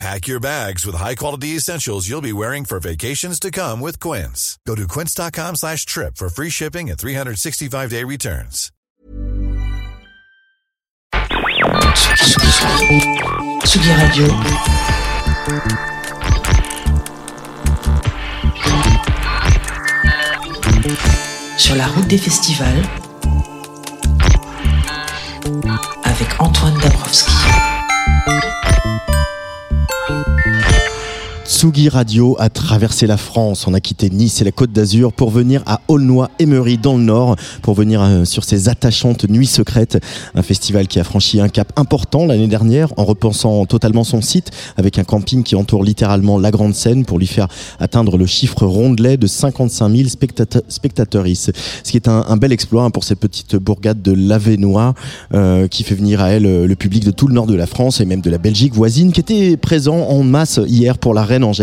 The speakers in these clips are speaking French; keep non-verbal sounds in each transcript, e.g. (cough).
Pack your bags with high-quality essentials you'll be wearing for vacations to come with Quince. Go to quince.com slash trip for free shipping and 365-day returns. Tsugi Radio. Sur la route des festivals. Avec Antoine Dabrowski. Tsugi Radio a traversé la France. On a quitté Nice et la Côte d'Azur pour venir à Aulnoy-Emery dans le Nord, pour venir euh, sur ces attachantes nuits secrètes. Un festival qui a franchi un cap important l'année dernière en repensant totalement son site avec un camping qui entoure littéralement la grande scène pour lui faire atteindre le chiffre rondelet de 55 000 spectateurs. Ce qui est un, bel exploit pour cette petite bourgade de l'Avenois euh, qui fait venir à elle euh, le public de tout le nord de la France et même de la Belgique voisine qui était présent en masse hier pour la Reine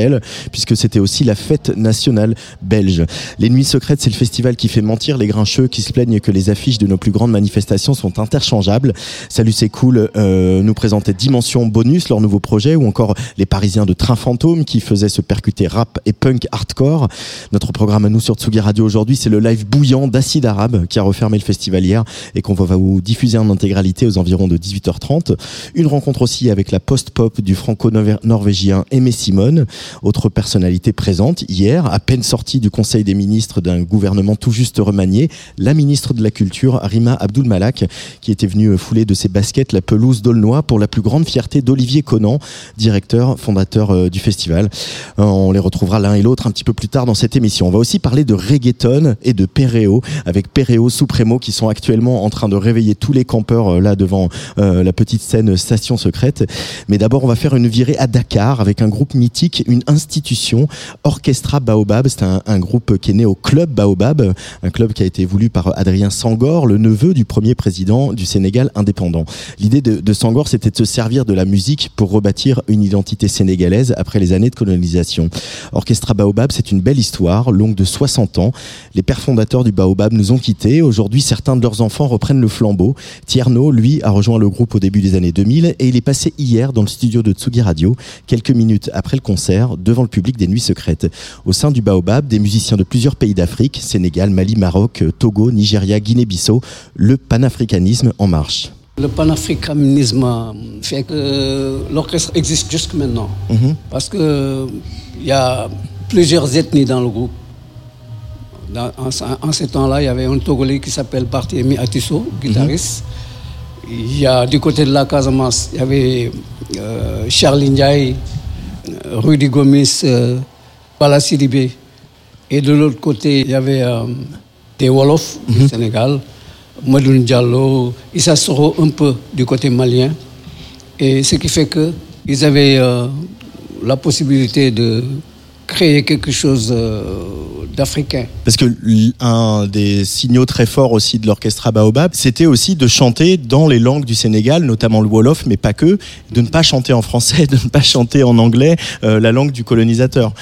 Puisque c'était aussi la fête nationale belge. Les Nuits Secrètes, c'est le festival qui fait mentir les grincheux qui se plaignent que les affiches de nos plus grandes manifestations sont interchangeables. Salut, c'est cool. Euh, nous présentait Dimension Bonus, leur nouveau projet, ou encore les Parisiens de Train Fantôme qui faisaient se percuter rap et punk hardcore. Notre programme à nous sur Tsugi Radio aujourd'hui, c'est le live bouillant d'Acide Arabe qui a refermé le festival hier et qu'on va vous diffuser en intégralité aux environs de 18h30. Une rencontre aussi avec la post-pop du franco-norvégien Aimé Simone. Autre personnalité présente hier, à peine sortie du Conseil des ministres d'un gouvernement tout juste remanié, la ministre de la Culture, Rima Abdul Malak, qui était venue fouler de ses baskets la pelouse d'Aulnoy pour la plus grande fierté d'Olivier Conan, directeur, fondateur euh, du festival. Euh, on les retrouvera l'un et l'autre un petit peu plus tard dans cette émission. On va aussi parler de reggaeton et de Pereo, avec Pereo Supremo qui sont actuellement en train de réveiller tous les campeurs euh, là devant la petite scène Station Secrète. Mais d'abord, on va faire une virée à Dakar avec un groupe mythique une institution, Orchestra Baobab. C'est un, groupe qui est né au Club Baobab, un club qui a été voulu par Adrien Sangor, le neveu du premier président du Sénégal indépendant. L'idée de, Sangor, c'était de se servir de la musique pour rebâtir une identité sénégalaise après les années de colonisation. Orchestra Baobab, c'est une belle histoire, longue de 60 ans. Les pères fondateurs du Baobab nous ont quittés. Aujourd'hui, certains de leurs enfants reprennent le flambeau. Tierno, lui, a rejoint le groupe au début des années 2000 et il est passé hier dans le studio de Tsugi Radio, quelques minutes après le concert devant le public des Nuits Secrètes. Au sein du Baobab, des musiciens de plusieurs pays d'Afrique, Sénégal, Mali, Maroc, Togo, Nigeria, Guinée-Bissau, le panafricanisme en marche. Le panafricanisme fait que l'orchestre existe jusque maintenant. Mhm. Parce qu'il y a plusieurs ethnies dans le groupe. en, ce temps-là, il y avait un Togolais qui s'appelle Barthélemy Atisso, guitariste. Il y a du côté de la Casamance, il y avait euh, Charles Ndiaye, Rudy Gomis, euh, Sidibé. Et de l'autre côté, il y avait euh, des Wolofs du mhm. Sénégal, Madoun Diallo, Issa Soro un peu du côté malien. Et ce qui fait qu'ils avaient euh, la possibilité de créer quelque chose euh, d'africain. Parce que un des signaux très forts aussi de l'orchestre Baobab, c'était aussi de chanter dans les langues du Sénégal, notamment le Wolof, mais pas que, de ne pas chanter en français, (laughs) de ne pas chanter en anglais, euh, la langue du colonisateur.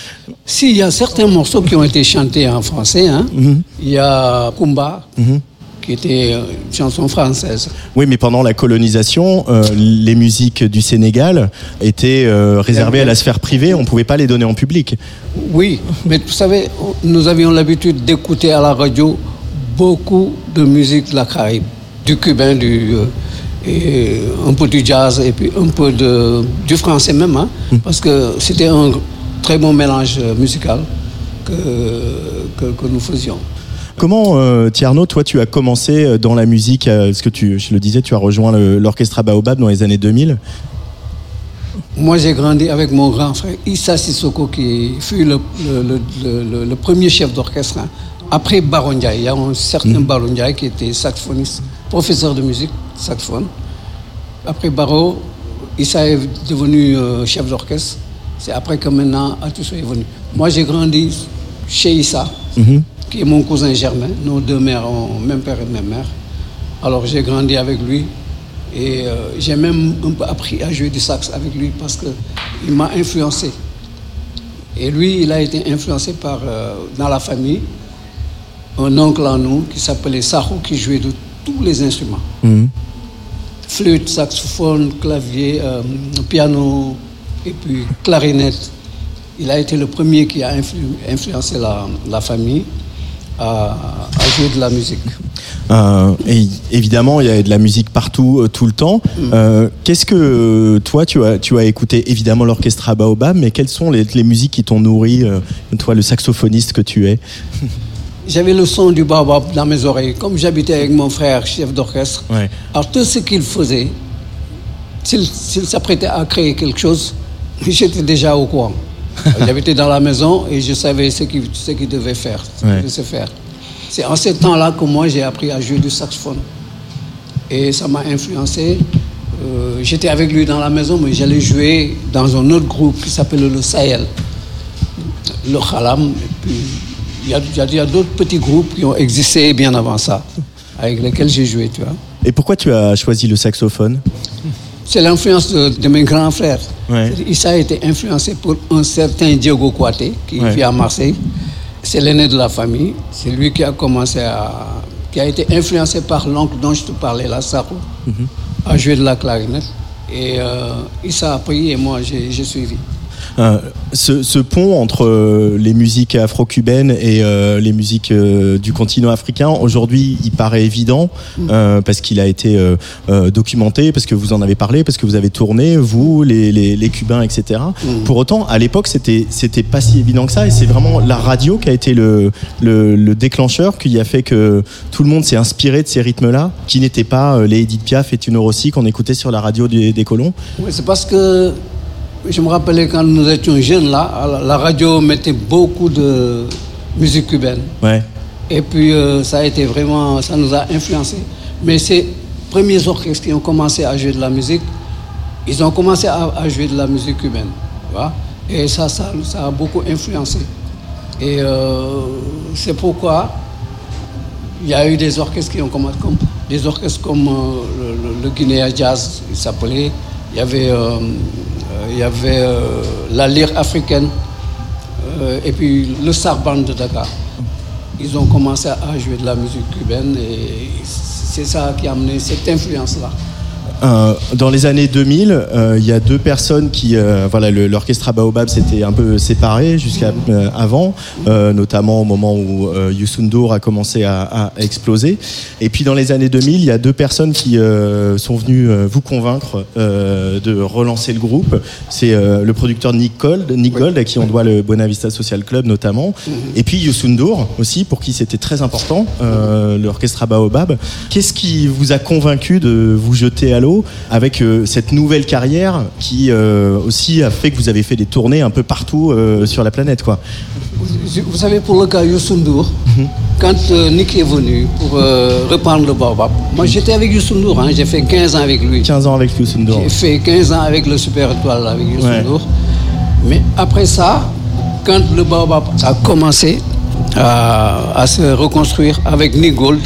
Si, il y a certains morceaux qui ont été chantés en français. Hein. Mhm. Il y a Kumba. Mhm qui était euh, une chanson française. Oui, mais pendant la colonisation, euh, les musiques du Sénégal étaient euh, réservées à la sphère privée, on ne pouvait pas les donner en public. Oui, mais vous savez, nous avions l'habitude d'écouter à la radio beaucoup de musique de la Caraïbe, du cubain, du, et un peu du jazz et puis un peu de, du français même, hein, hmm. parce que c'était un très bon mélange musical que, que nous faisions. Comment, euh, Tierno, toi, tu as commencé euh, dans la musique euh, ce que tu, je le disais, tu as rejoint l'orchestre Baobab dans les années 2000 Moi, j'ai grandi avec mon grand frère Issa Sissoko, qui fut le, premier chef d'orchestre. Hein. Après Baron il y a un certain mmh. Qui était saxophoniste, professeur de musique, saxophone. Après Baro, Issa est devenu chef d'orchestre. C'est après que maintenant Atuso est venu. Moi, j'ai grandi chez Issa. Mmh qui est mon cousin Germain. Nos deux mères ont même père et même mère. Alors j'ai grandi avec lui et euh, j'ai même un peu appris à jouer du sax avec lui parce qu'il m'a influencé. Et lui, il a été influencé par, euh, dans la famille, un oncle à nous qui s'appelait Saho qui jouait de tous les instruments. Flûte, saxophone, clavier, euh, piano et puis clarinette. Il a été le premier qui a influ- influencé la, la famille à, à jouer de la musique. Euh, et évidemment, il y a de la musique partout, euh, tout le temps. Euh, Qu'est-ce que toi, tu as, tu as écouté évidemment l'orchestre Baobab, mais quelles sont les, les musiques qui t'ont nourri, euh, toi, le saxophoniste que tu es? (laughs) J'avais le son du baobab dans mes oreilles. Comme j'habitais avec mon frère, chef d'orchestre, Ouais. alors tout ce qu'il faisait, s'il s'apprêtait à créer quelque chose, (laughs) j'étais déjà au courant. (laughs) J'habitais dans la maison et je savais ce qu'il ce devait faire, ce Ouais. devait se faire. C'est en ce temps-là que moi j'ai appris à jouer du saxophone. Et ça m'a influencé. Euh, J'étais avec lui dans la maison, mais j'allais jouer dans un autre groupe qui s'appelle le Sahel le Khalam. Il y a, a d'autres petits groupes qui ont existé bien avant ça, avec lesquels j'ai joué, tu vois. Et pourquoi tu as choisi le saxophone? C'est l'influence de, de mes grands frères. Ouais. Issa a été influencé par un certain Diego Kouaté, qui Ouais. vit à Marseille. C'est l'aîné de la famille. C'est lui qui a commencé à. qui a été influencé par l'oncle dont je te parlais, là, Sarou, Mhm. à jouer de la clarinette. Et euh, Issa a pris et moi j'ai suivi. Euh, ce, ce pont entre euh, les musiques afro-cubaines et euh, les musiques du continent africain, aujourd'hui, il paraît évident euh, parce qu'il a été documenté, parce que vous en avez parlé, parce que vous avez tourné, vous, les, les, les Cubains, etc. Pour autant, à l'époque, c'était c'était pas si évident que ça, et c'est vraiment la radio qui a été le, le, le déclencheur, qui a fait que tout le monde s'est inspiré de ces rythmes-là, qui n'étaient pas les Edith Piaf et Tino Rossi qu'on écoutait sur la radio des, des colons. Oui, c'est parce que je me rappelais quand nous étions jeunes là, la- radio mettait beaucoup de musique cubaine. Ouais. Et puis euh, ça a été vraiment, ça nous a influencé. Mais ces premiers orchestres qui ont commencé à jouer de la musique, ils ont commencé à, à jouer de la musique cubaine. vois. Et ça, ça, ça a beaucoup influencé. Et euh, c'est pourquoi il y a eu des orchestres qui ont commencé, comme, des orchestres comme euh, le, le- le Guinea Jazz, il s'appelait. Il y avait, il y avait euh, la lyre africaine euh, et puis le Sarban de Dakar. Ils ont commencé à jouer de la musique cubaine et c'est ça qui a amené cette influence-là. Euh, dans les années 2000, euh, il y a deux personnes qui, euh, voilà, l'orchestre Baobab s'était un peu séparé jusqu'à avant, notamment au moment où Youssou N'Dour a commencé à, à exploser. Et puis dans les années 2000, il y a deux personnes qui sont venues vous convaincre de relancer le groupe. C'est le producteur Nick Gold, Nick Gold, à qui on doit le Buena Vista Social Club notamment, et puis Youssou N'Dour aussi, pour qui c'était très important, l'orchestre Baobab. Qu'est-ce qui vous a convaincu de vous jeter à l'eau? Avec euh, cette nouvelle carrière qui euh, aussi a fait que vous avez fait des tournées un peu partout euh, sur la planète quoi Vous vous savez, pour le cas Youssou N'Dour, quand Nick est venu pour reprendre le Baobab, moi j'étais avec Youssou N'Dour, hein, j'ai fait 15 ans avec lui. 15 ans avec Youssou N'Dour. J'ai fait 15 ans avec le Super Étoile, avec Youssou Ouais. N'Dour. Mais après ça, quand le Baobab a commencé à, à se reconstruire avec Nick Gold,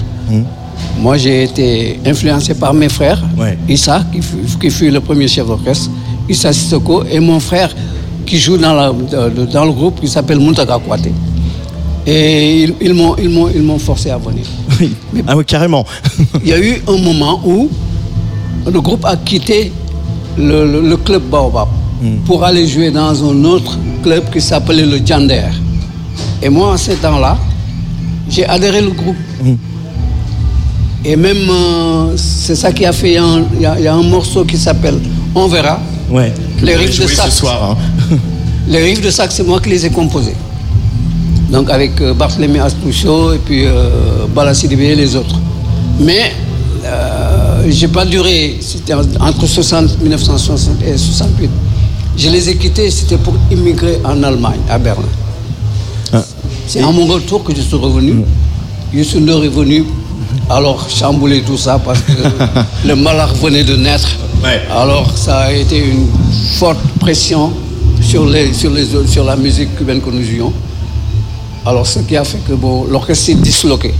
moi j'ai été influencé par mes frères, Ouais. Issa, qui fut, qui fut le premier chef d'orchestre, Issa Sissoko, et mon frère qui joue dans, la- dans- dans le groupe qui s'appelle Muntaka Kouate. Et ils, ils m'ont- forcé à venir. (laughs) Oui. Ah oui, carrément. Il y a eu un moment où le groupe a quitté le, le- le club Baobab pour aller jouer dans un autre club qui s'appelait le Jander. Et moi, en ce temps-là, j'ai adhéré au groupe. Et même, euh, c'est ça qui a fait, un- il y, a- il y a un morceau qui s'appelle On verra. Ouais. Les riffs de sax. ce soir. hein. (laughs) Les riffs de sax, c'est moi qui les ai composés. Donc avec euh, Barthélemy Astoucho et puis euh, Bala Sidibé et les autres. Mais euh, j'ai pas duré, c'était en- entre 60, 1960 et 68. Je les ai quittés, c'était pour immigrer en Allemagne, à Berlin. Ah. C'est à mon retour que je suis revenu. Youssou N'Dour est venu, alors chambouler tout ça parce que (laughs) le malheur venait de naître. Ouais. Alors ça a été une forte pression sur, les, sur, les, sur la musique cubaine que nous jouions. Alors ce qui a fait que bon, l'orchestre s'est disloqué.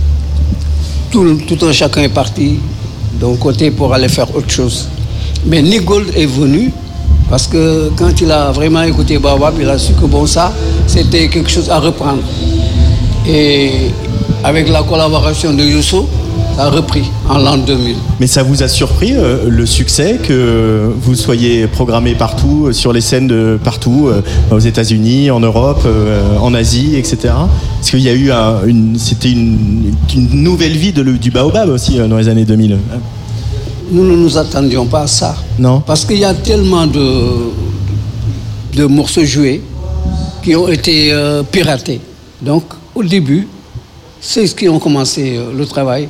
Tout, tout un chacun est parti. d'un côté pour aller faire autre chose. Mais Nick Gold est venu parce que quand il a vraiment écouté Baobab, il a su que bon, ça, c'était quelque chose à reprendre. Et avec la collaboration de Youssou, ça a repris en l'an 2000. Mais ça vous a surpris euh, le succès que vous soyez programmé partout, euh, sur les scènes de partout, euh, aux États-Unis, en Europe, euh, en Asie, etc. Parce qu'il y a eu un- une, c'était une, une nouvelle vie de du baobab aussi dans les années 2000. Nous ne nous attendions pas à ça. Non Parce qu'il y a tellement de, de morceaux joués qui ont été piratés. Donc, au début, ceux qui ont commencé euh, le travail,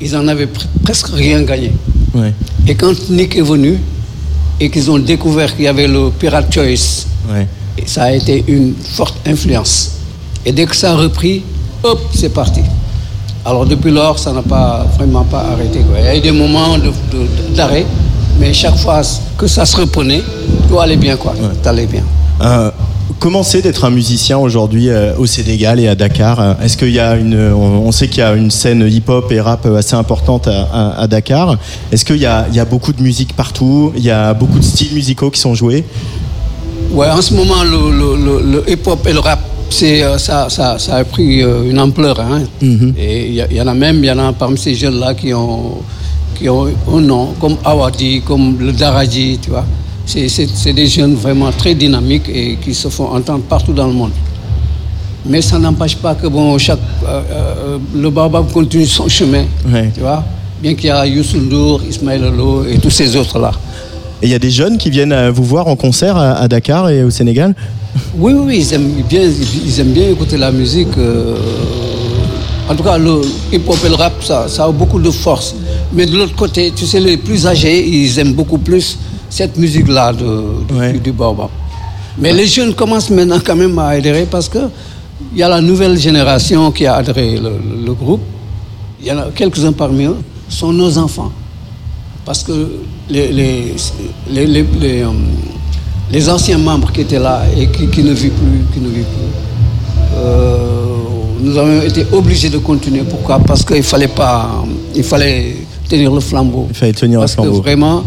ils en avaient pr- presque rien gagné. Ouais. Et quand Nick est venu et qu'ils ont découvert qu'il y avait le Pirate Choice, Ouais. ça a été une forte influence. Et dès que ça a repris, hop, c'est parti. Alors depuis lors, ça n'a pas vraiment pas arrêté. quoi. Il y a eu des moments d'arrêt, mais chaque fois que ça se reprenait, tout allait bien. Quoi. Tout allait bien. Euh, comment c'est d'être un musicien aujourd'hui euh, au Sénégal et à Dakar Est-ce qu'il y a une, on, sait qu'il y a une scène hip-hop et rap assez importante à, à- à Dakar. Est-ce qu'il y a, il y a beaucoup de musique partout? Il y a beaucoup de styles musicaux qui sont joués? Ouais, en ce moment, le, le- le- le hip-hop et le rap, c'est, euh, ça, ça, ça a pris euh, une ampleur. hein. Et il y, en a même, il y en a parmi ces jeunes-là qui ont, qui ont un nom, comme Awadi, comme le Daraji, tu vois. C'est, des jeunes vraiment très dynamiques et qui se font entendre partout dans le monde. Mais ça n'empêche pas que bon, chaque, euh, euh, le Baobab continue son chemin, Ouais. tu vois. Bien qu'il y a Youssou N'Dour, Ismaël Lolo et tous ces autres-là. Et il y a des jeunes qui viennent euh, vous voir en concert à, Dakar et au Sénégal? Oui, oui, ils aiment bien, ils aiment bien écouter la musique. en tout cas, le hip-hop et le rap, ça, ça a beaucoup de force. Mais de l'autre côté, tu sais, les plus âgés, ils aiment beaucoup plus cette musique-là de, du- Ouais. du, du baobab. Mais les jeunes commencent maintenant quand même à adhérer parce que il y a la nouvelle génération qui a adhéré le, le- le groupe. Il y en a quelques-uns parmi eux sont nos enfants. Parce que les, les, les, les, les, euh, les anciens membres qui étaient là et qui, qui ne vivent plus, qui ne vivent plus, euh, nous avons été obligés de continuer. Pourquoi? Parce qu'il fallait pas, il fallait tenir le flambeau. Il fallait tenir le Parce flambeau. que vraiment,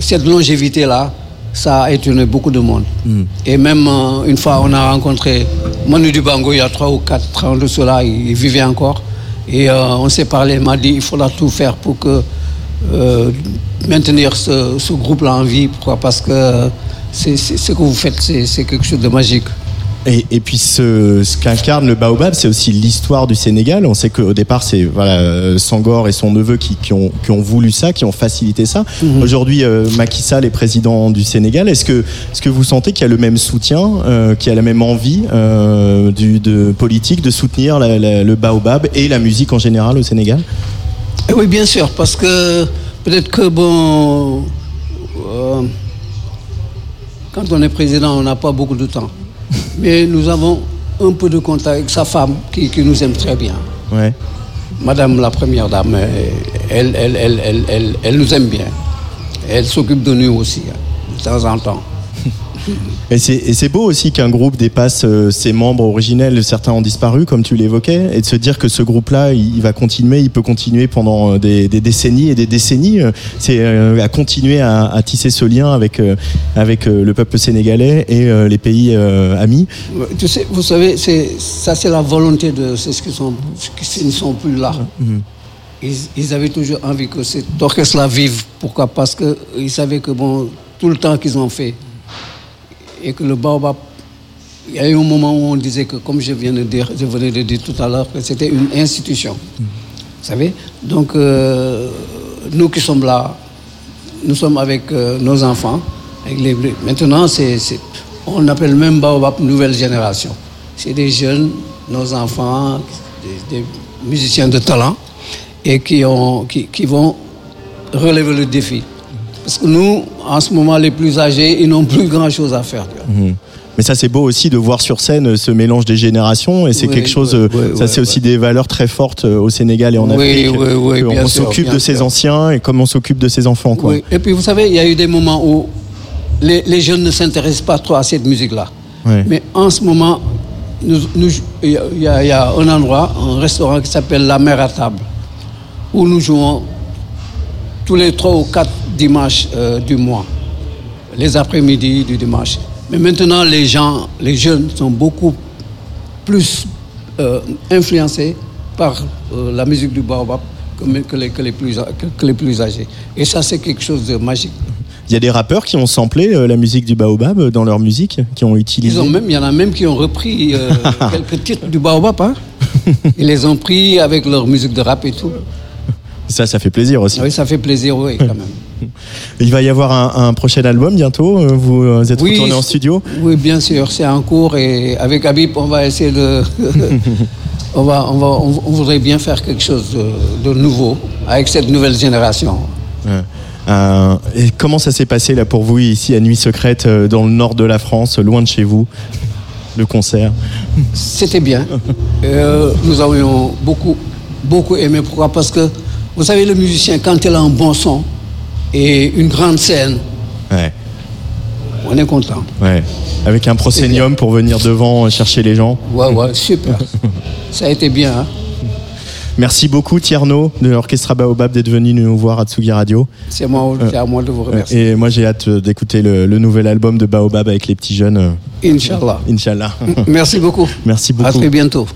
cette longévité-là, ça a étonné beaucoup de monde. Hmm. Et même euh, une fois, on a rencontré Manu Dubango il y a trois ou quatre ans de cela, il, il vivait encore. Et euh, on s'est parlé, il m'a dit il faudra tout faire pour que euh, maintenir ce, ce groupe-là en vie. Pourquoi? Parce que c'est, ce que vous faites, c'est quelque chose de magique. Et, et puis ce, ce qu'incarne le baobab, c'est aussi l'histoire du Sénégal. On sait qu'au départ, c'est voilà, euh, Sangor et son neveu qui, qui ont, qui ont voulu ça, qui ont facilité ça. Aujourd'hui, euh, Macky Sall est président du Sénégal. Est-ce que, vous sentez qu'il y a le même soutien, euh, qu'il y a la même envie euh, du, de politique de soutenir la- la- le baobab et la musique en général au Sénégal? Et oui, bien sûr, parce que peut-être que, bon, quand on est président, on n'a pas beaucoup de temps. Mais nous avons un peu de contact avec sa femme qui, qui nous aime très bien. Ouais. Madame la première dame, elle, elle, elle, elle, elle, elle nous aime bien. Elle s'occupe de nous aussi, hein, de temps en temps. Et c'est, beau aussi qu'un groupe dépasse euh, ses membres originels, certains ont disparu, comme tu l'évoquais, et de se dire que ce groupe-là, il, va continuer, il peut continuer pendant euh, des, des décennies et des décennies. euh, C'est à continuer à, à tisser ce lien avec, avec le peuple sénégalais et les pays amis. Ouais, Tu sais, vous savez, ça c'est la volonté de ceux qui, sont, qui ne sont plus là. Ils, ils avaient toujours envie que cet orchestre-là vive. Pourquoi? Parce qu'ils savaient que bon, tout le temps qu'ils ont fait, et que le baobab, il y a eu un moment où on disait que, comme je viens de dire, je venais de dire tout à l'heure, que c'était une institution. Vous savez? Donc, euh, nous qui sommes là, nous sommes avec euh, nos enfants. Avec les, maintenant, c'est, on appelle même Baobab nouvelle génération. C'est des jeunes, nos enfants, des, des musiciens de talent, et qui, ont, qui, qui vont relever le défi. Parce que nous, en ce moment, les plus âgés, ils n'ont plus grand-chose à faire. Mhm. Mais ça, c'est beau aussi de voir sur scène euh, ce mélange des générations, et c'est Oui, quelque chose. oui, euh, oui, ça, oui, c'est aussi oui. des valeurs très fortes euh, au Sénégal et en Oui, Afrique. oui, oui, bien on s'occupe de ses anciens et comme on s'occupe de ses enfants, quoi. Oui. Et puis, vous savez, il y a eu des moments où les, les jeunes ne s'intéressent pas trop à cette musique-là. Mais en ce moment, y, il y a un endroit, un restaurant qui s'appelle La Mer à table, où nous jouons tous les trois ou quatre dimanches euh, du mois, les après-midi du dimanche. Mais maintenant, les gens, les jeunes sont beaucoup plus euh, influencés par euh, la musique du baobab que, les, que les plus, que, que les plus âgés. Et ça, c'est quelque chose de magique. Il y a des rappeurs qui ont samplé la musique du baobab dans leur musique, qui ont utilisé. Ils ont même, il y en a même qui ont repris (laughs) quelques titres du baobab. Hein. Ils les ont pris avec leur musique de rap et tout. Ça, ça fait plaisir aussi. Oui, ça fait plaisir, oui, quand même. (laughs) Il va y avoir un, un prochain album bientôt. euh, Vous euh, êtes Oui, retourné en studio. Oui, bien sûr, c'est en cours et avec Habib, on va essayer de. (laughs) on, va, on, va, on, on voudrait bien faire quelque chose de, de nouveau avec cette nouvelle génération. Ouais. Euh, et comment ça s'est passé là pour vous ici à Nuit Secrète dans le nord de la France, loin de chez vous, le concert? C'était bien. Euh, nous avions beaucoup, beaucoup aimé. Pourquoi? Parce que, vous savez, le musicien, quand il a un bon son et une grande scène, Ouais, on est content. ouais. Avec un proscenium pour venir devant euh, chercher les gens. Ouais, ouais, super. (laughs) Ça a été bien. hein. Merci beaucoup Tierno de l'Orchestra Baobab d'être venu nous voir à Tsugi Radio. C'est moi, c'est à moi de vous remercier. Et moi j'ai hâte euh, d'écouter le, le nouvel album de Baobab avec les petits jeunes. euh, Inch'Allah. Inch'Allah. (laughs) Merci beaucoup. Merci À beaucoup. très bientôt.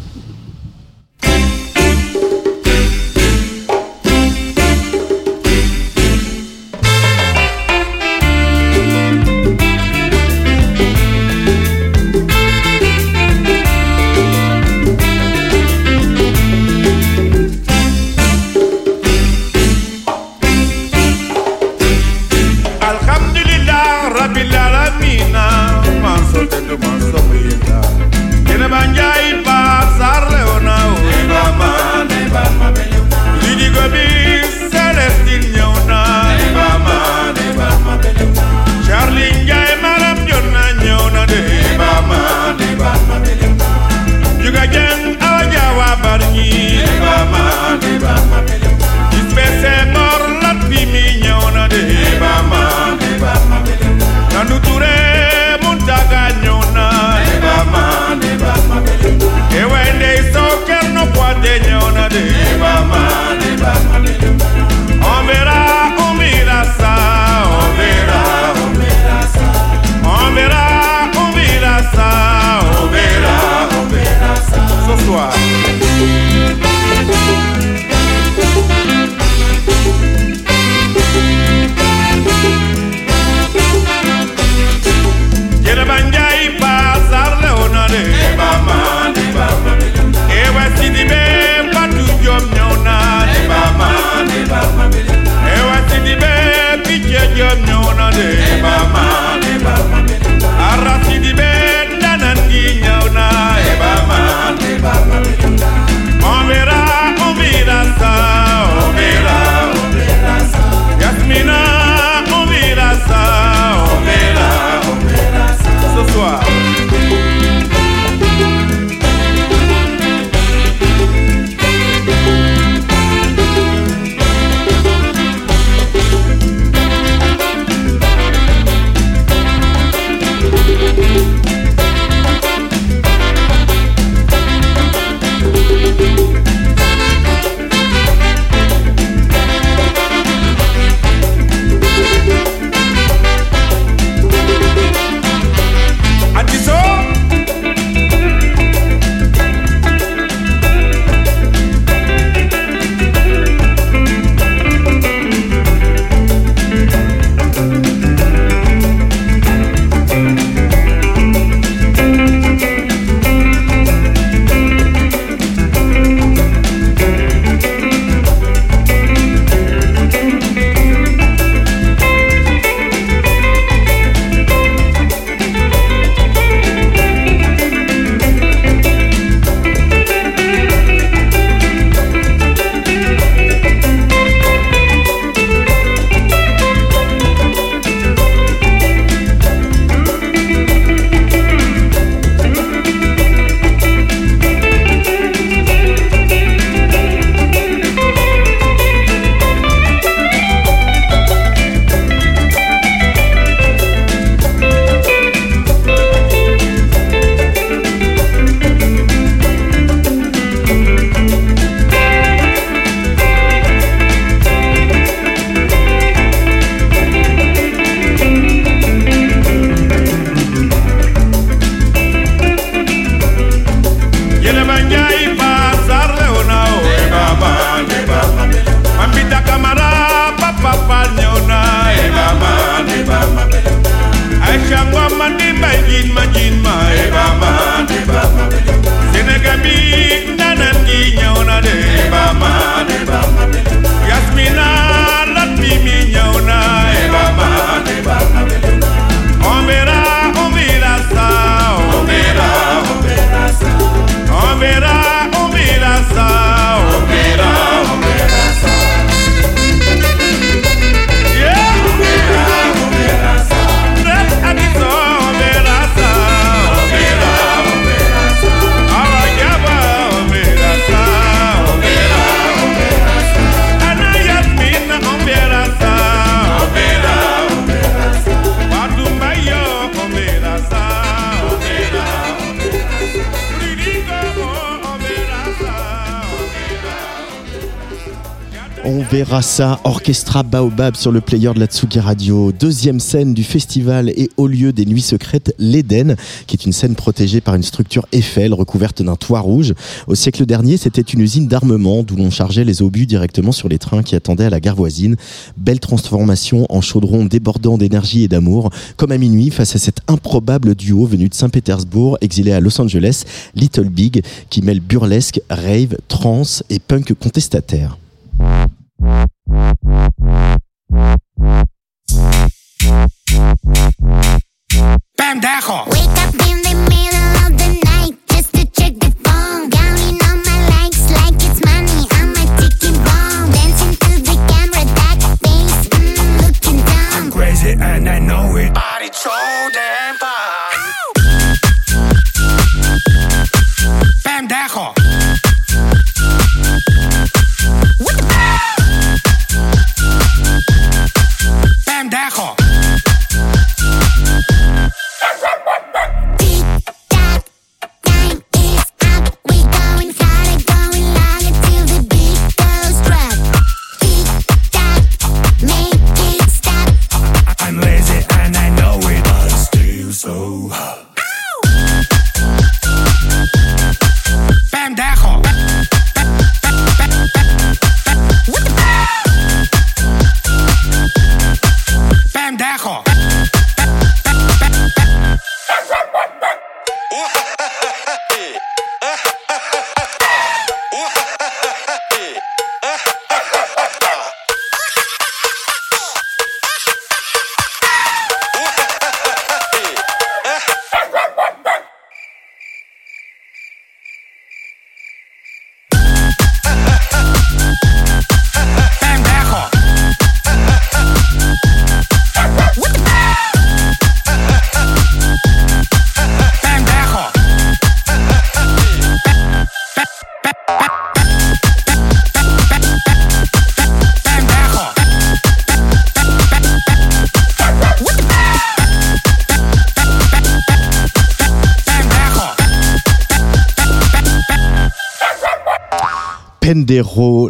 Ça, Orchestra Baobab sur le player de la Tsugi Radio. Deuxième scène du festival et au lieu des nuits secrètes, l'Éden, qui est une scène protégée par une structure Eiffel recouverte d'un toit rouge. Au siècle dernier, c'était une usine d'armement d'où l'on chargeait les obus directement sur les trains qui attendaient à la gare voisine. Belle transformation en chaudron débordant d'énergie et d'amour. Comme à minuit, face à cet improbable duo venu de Saint-Pétersbourg, exilé à Los Angeles, Little Big, qui mêle burlesque, rave, trance et punk contestataire.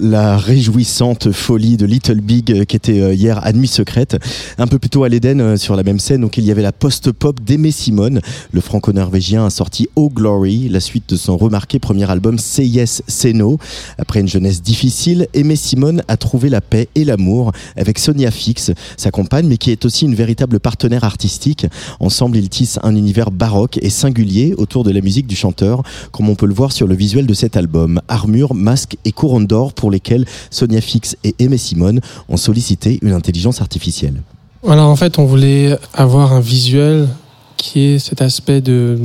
La réjouissante folie de Little Big euh, qui était euh, hier à Nuit Secrète. Un peu plus tôt à l'Éden, euh, sur la même scène, donc il y avait la post-pop d'Aimé Simone. Le franco-norvégien a sorti Oh Glory, la suite de son remarqué premier album Say Yes, Say No. Après une jeunesse difficile, Aimé Simone a trouvé la paix et l'amour avec Sonia Fix, sa compagne, mais qui est aussi une véritable partenaire artistique. Ensemble, ils tissent un univers baroque et singulier autour de la musique du chanteur, comme on peut le voir sur le visuel de cet album. Armure, masque et couronne d'or pour lesquels Sonia Fix et Aimé Simone ont sollicité une intelligence artificielle. Alors en fait, on voulait avoir un visuel qui est cet aspect de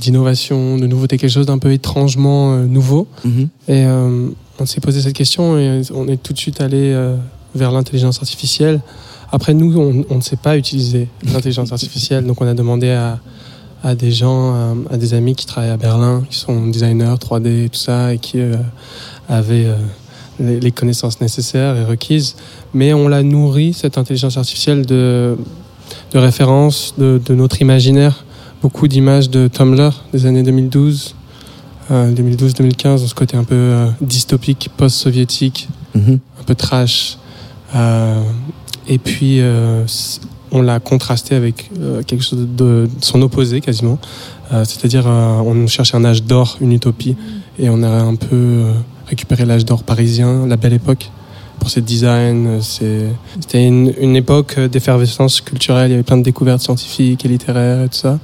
d'innovation, de nouveauté, quelque chose d'un peu étrangement euh, nouveau. Et euh, on s'est posé cette question et on est tout de suite allé euh, vers l'intelligence artificielle. Après, nous, on, on ne sait pas utiliser l'intelligence (laughs) artificielle, donc on a demandé à, à des gens, à, à des amis qui travaillent à Berlin, qui sont designers 3D et tout ça, et qui euh, avaient euh, les, connaissances nécessaires et requises. Mais on l'a nourri, cette intelligence artificielle, de, de références de, de notre imaginaire. Beaucoup d'images de Tumblr des années 2012, euh, 2012-2015, dans ce côté un peu euh, dystopique, post-soviétique, Mhm. un peu trash. Euh, et puis, euh, on l'a contrasté avec euh, quelque chose de, de son opposé quasiment. Euh, C'est-à-dire, euh, on cherche un âge d'or, une utopie, et on a un peu récupéré l'âge d'or parisien, la belle époque. pour ses designs. euh, C'était une, époque d'effervescence culturelle. Il y avait plein de découvertes scientifiques et littéraires et tout ça.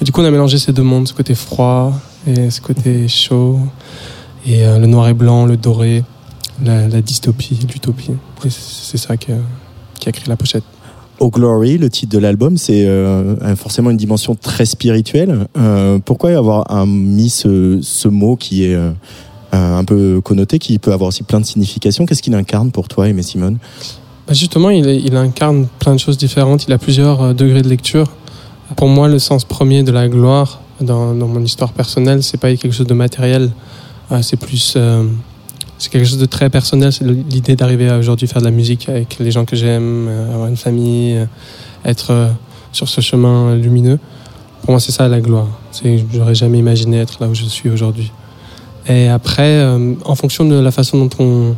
Et du coup, on a mélangé ces deux mondes, ce côté froid et ce côté chaud, et euh, le noir et blanc, le doré, la, dystopie, l'utopie. C'est ça qui a, créé la pochette. Oh Glory, le titre de l'album, c'est euh, forcément une dimension très spirituelle. Euh, pourquoi avoir mis ce, mot qui est un peu connoté, qui peut avoir aussi plein de significations Qu'est-ce qu'il incarne pour toi, Aimé Simone? Bah, justement, il, incarne plein de choses différentes. Il a plusieurs euh, degrés de lecture. Pour moi, le sens premier de la gloire dans, mon histoire personnelle, c'est pas quelque chose de matériel. Euh, c'est plus, euh, c'est quelque chose de très personnel. C'est l'idée d'arriver à aujourd'hui faire de la musique avec les gens que j'aime, euh, avoir une famille, euh, être euh, sur ce chemin lumineux. Pour moi, c'est ça la gloire. C'est, j'aurais jamais imaginé être là où je suis aujourd'hui. Et après, euh, en fonction de la façon dont on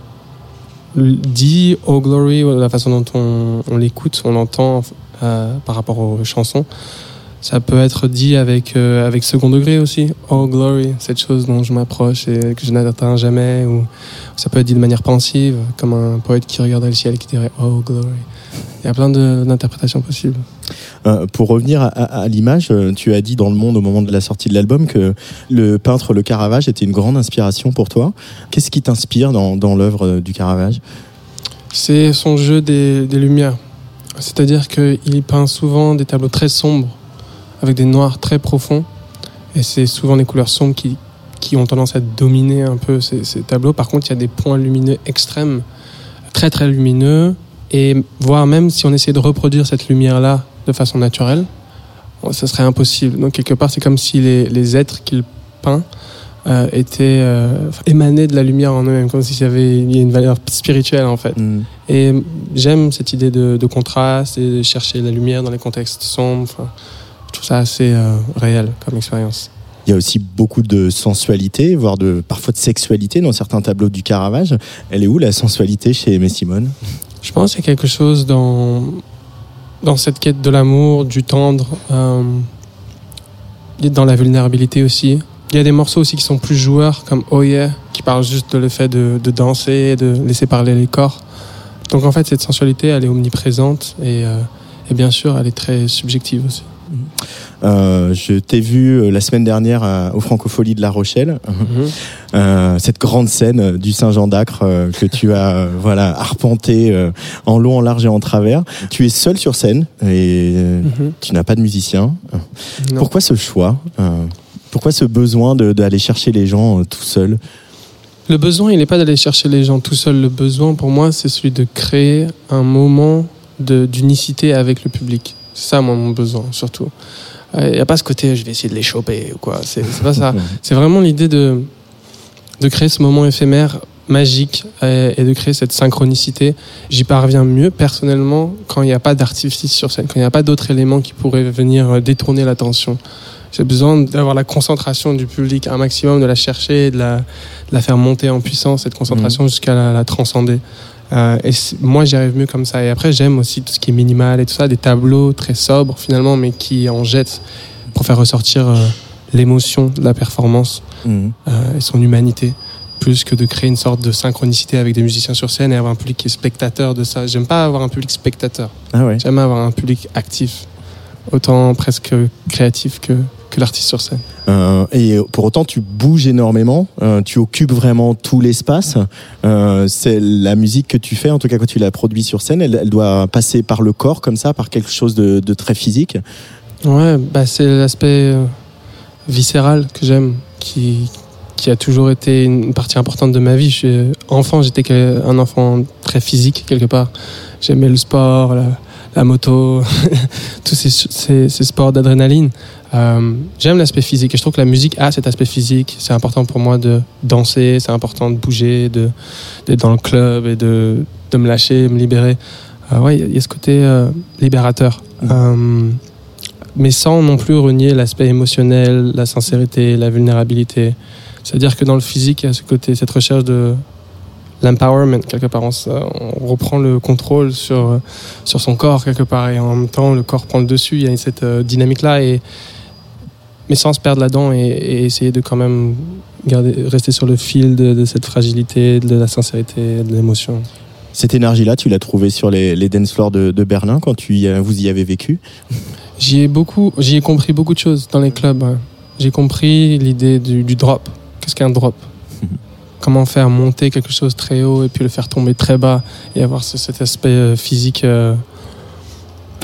dit Oh Glory, ou la façon dont on, l'écoute, on l'entend euh, par rapport aux chansons, ça peut être dit avec, euh, avec second degré aussi. Oh Glory, cette chose dont je m'approche et que je n'atteins jamais. Ou ça peut être dit de manière pensive, comme un poète qui regarderait le ciel et qui dirait Oh Glory. Il y a plein d'interprétations possibles. Euh, pour revenir à, l'image, euh, tu as dit dans le monde au moment de la sortie de l'album que le peintre Le Caravage était une grande inspiration pour toi. Qu'est-ce qui t'inspire dans, l'œuvre euh, du Caravage? C'est son jeu des, des lumières. C'est-à-dire qu'il peint souvent des tableaux très sombres, avec des noirs très profonds. Et c'est souvent des couleurs sombres qui, qui ont tendance à dominer un peu ces, ces tableaux. Par contre, il y a des points lumineux extrêmes, très très lumineux. Et voire même si on essayait de reproduire cette lumière-là de façon naturelle, ça serait impossible. Donc quelque part, c'est comme si les, les êtres qu'il peint euh, étaient euh, émanés de la lumière en eux-mêmes, comme s'il y avait il y a une valeur spirituelle en fait. Mm. Et j'aime cette idée de, de contraste et de chercher la lumière dans les contextes sombres. Je trouve ça assez euh, réel comme expérience. Il y a aussi beaucoup de sensualité, voire de parfois de sexualité dans certains tableaux du Caravage. Elle est où la sensualité chez Aimé Simone? Je pense qu'il y a quelque chose dans, dans cette quête de l'amour, du tendre, euh, dans la vulnérabilité aussi. Il y a des morceaux aussi qui sont plus joueurs, comme Oh Yeah, qui parlent juste de le fait de, de danser, de laisser parler les corps. Donc en fait, cette sensualité, elle est omniprésente et, euh, et bien sûr, elle est très subjective aussi. Euh, Je t'ai vu euh, la semaine dernière à- au Francofolie de La Rochelle. Euh, cette grande scène du Saint-Jean d'Acre euh, que tu as (laughs) voilà arpenté en long, en large et en travers. Tu es seul sur scène et Mhm. tu n'as pas de musicien. Non. Pourquoi ce choix Pourquoi ce besoin d'aller chercher les gens tout seul? Le besoin, il n'est pas d'aller chercher les gens tout seul. Le besoin, pour moi, c'est celui de créer un moment d'unicité avec le public. C'est ça, moi, mon besoin, surtout. Il n'y a pas ce côté, je vais essayer de les choper ou quoi. C'est pas ça. C'est vraiment l'idée de, de créer ce moment éphémère, magique, et, et de créer cette synchronicité. J'y parviens mieux, personnellement, quand il n'y a pas d'artifice sur scène, quand il n'y a pas d'autres éléments qui pourraient venir euh, détourner l'attention. J'ai besoin d'avoir la concentration du public un maximum, de la chercher, de la, de la faire monter en puissance, cette concentration jusqu'à la, la transcender. Euh, et moi, j'y arrive mieux comme ça. Et après, j'aime aussi tout ce qui est minimal et tout ça, des tableaux très sobres finalement, mais qui en jettent pour faire ressortir euh, l'émotion de la performance Mhm. euh, et son humanité, plus que de créer une sorte de synchronicité avec des musiciens sur scène et avoir un public qui est spectateur de ça. J'aime pas avoir un public spectateur. Ah ouais. J'aime avoir un public actif, autant presque créatif que, que l'artiste sur scène. Euh, et pour autant, tu bouges énormément, euh, tu occupes vraiment tout l'espace. Euh, c'est la musique que tu fais, en tout cas quand tu la produis sur scène, elle, elle doit passer par le corps comme ça, par quelque chose de, de très physique. Ouais, bah c'est l'aspect viscéral que j'aime, qui, qui a toujours été une partie importante de ma vie. Je suis enfant, j'étais un enfant très physique quelque part. J'aimais le sport, la, la moto, (laughs) tous ces, ces, ces sports d'adrénaline. Euh, j'aime l'aspect physique et je trouve que la musique a cet aspect physique. C'est important pour moi de danser, c'est important de bouger, de d'être dans le club et de, de me lâcher, me libérer. Euh, ouais, il y a- ce côté euh, libérateur. Euh, mais sans non plus renier l'aspect émotionnel, la sincérité, la vulnérabilité. C'est-à-dire que dans le physique, il y a ce côté, cette recherche de l'empowerment, quelque part. On, reprend le contrôle sur, sur son corps, quelque part, et en même temps, le corps prend le dessus. Il y a cette euh, dynamique-là, et, mais sans se perdre là-dedans et, et essayer de quand même garder, rester sur le fil de, de cette fragilité, de la sincérité, de l'émotion. Cette énergie-là, tu l'as trouvée sur les, les dance floors de, de Berlin quand tu y vous y avez vécu? J'y ai beaucoup, j'y ai compris beaucoup de choses dans les clubs. ouais. J'ai compris l'idée du, du drop. Qu'est-ce qu'un drop? (laughs) Comment faire monter quelque chose très haut et puis le faire tomber très bas et avoir ce- cet aspect euh, physique, euh,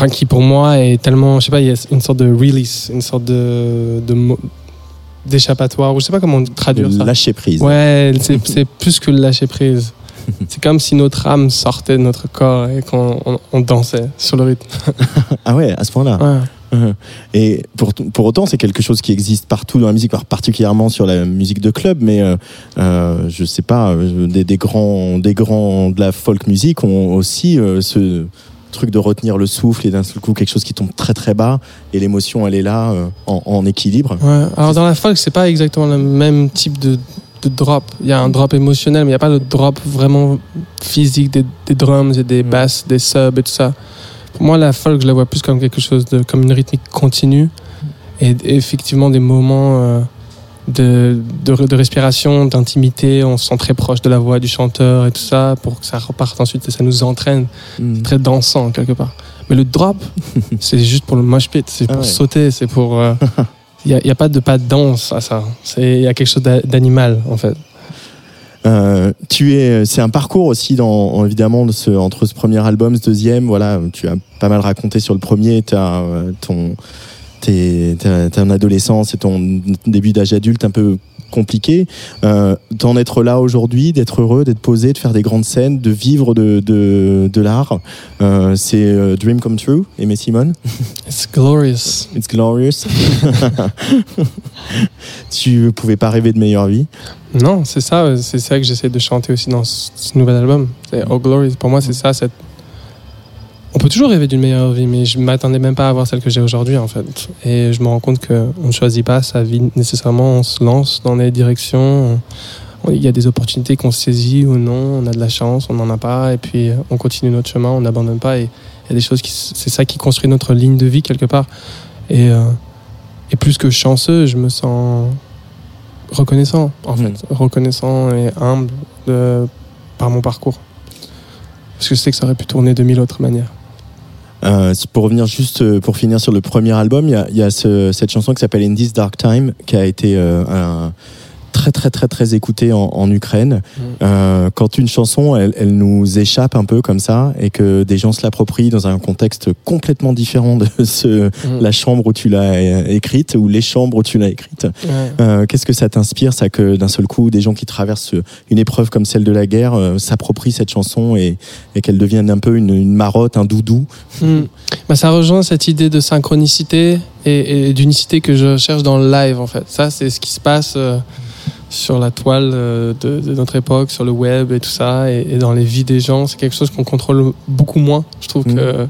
enfin, qui pour moi est tellement, je sais pas, il y a une sorte de release, une sorte de, d'échappatoire. ou Je sais pas comment traduire De ça. Lâcher prise. Ouais, c'est (laughs) c'est plus que le lâcher prise. C'est comme si notre âme sortait de notre corps et qu'on on- on dansait sur le rythme. (laughs) Ah ouais, à ce point-là. Ouais. (laughs) Et pour, pour autant, c'est quelque chose qui existe partout dans la musique, particulièrement sur la musique de club, mais euh, euh, je sais pas, euh, des, des grands, des grands de la folk music ont aussi euh, ce truc de retenir le souffle et d'un seul coup quelque chose qui tombe très très bas et l'émotion elle est là euh, en, en équilibre. Ouais. Alors dans la folk, c'est pas exactement le même type de, de drop. Il y a un drop émotionnel, mais il n'y a pas de drop vraiment physique des, des drums et des Mm. basses, des subs et tout ça. Pour moi, la folk, je la vois plus comme quelque chose de comme une rythmique continue et, et effectivement des moments euh, de, de, de respiration, d'intimité. On se sent très proche de la voix du chanteur et tout ça pour que ça reparte ensuite et ça nous entraîne. Mhm. Très dansant quelque part. Mais le drop, (laughs) c'est juste pour le mosh pit, c'est Ah pour ouais. sauter, c'est pour. euh, (laughs) Il n'y a, pas de pas de danse à ça. Il y a quelque chose d'a- d'animal en fait. Euh, tu es, c'est un parcours aussi dans en- évidemment ce, entre ce premier album, ce deuxième. Voilà, tu as pas mal raconté sur le premier. T'as euh, ton, tes, ta- ton adolescence et ton début d'âge adulte un peu compliqué. Euh, D'en être là aujourd'hui, d'être heureux, d'être posé, de faire des grandes scènes, de vivre de de, de l'art, euh, c'est euh, dream come true. Aimé Simone, (laughs) It's glorious. it's glorious. (laughs) tu pouvais pas rêver de meilleure vie? Non, c'est ça, c'est ça que j'essaie de chanter aussi dans ce, nouvel album. C'est Oh Glory. Pour moi, c'est ça. Cette... On peut toujours rêver d'une meilleure vie, mais je m'attendais même pas à avoir celle que j'ai aujourd'hui en fait. Et je me rends compte qu'on ne choisit pas sa vie nécessairement. On se lance dans des directions. on- Il y a des opportunités qu'on saisit ou non. On a de la chance, on n'en a pas, et puis on continue notre chemin, on n'abandonne pas. Et il y a des choses qui, c'est ça qui construit notre ligne de vie quelque part. Et, euh, et plus que chanceux, je me sens reconnaissant, en fait. Reconnaissant et humble de, par mon parcours. Parce que je sais que ça aurait pu tourner de mille autres manières. Euh, pour revenir juste euh, pour finir sur le premier album, il y a, y a ce- cette chanson qui s'appelle In This Dark Time qui a été euh, un- très très très très écoutée en, en Ukraine. Euh, quand une chanson elle, elle nous échappe un peu comme ça et que des gens se l'approprient dans un contexte complètement différent de (laughs) ce, Mhm. la chambre où tu l'as euh, écrite ou les chambres où tu l'as écrite, euh, qu'est-ce que ça t'inspire? Ça que d'un seul coup des gens qui traversent une épreuve comme celle de la guerre euh, s'approprient cette chanson et, et qu'elle devienne un peu une, une marotte, un doudou? Hmm. Bah, ça rejoint cette idée de synchronicité et, et d'unicité que je cherche dans le live en fait. Ça, c'est ce qui se passe euh, sur la toile euh, de, de notre époque, sur le web et tout ça, et, et dans les vies des gens. C'est quelque chose qu'on contrôle beaucoup moins, je trouve, Mhm. que-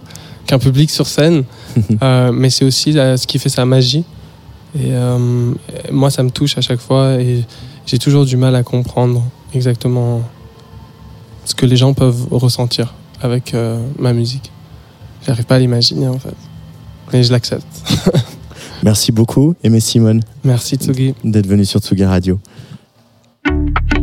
qu'un public sur scène. (laughs) Euh, mais c'est aussi là, ce qui fait sa magie. Et euh, moi, ça me touche à chaque fois et j'ai toujours du mal à comprendre exactement ce que les gens peuvent ressentir avec euh, ma musique. J'arrive pas à l'imaginer en fait. Mais je l'accepte. (laughs) Merci beaucoup, Aimé Simone, Merci Tsugi. d'être venu sur Tsugi Radio. Thank you.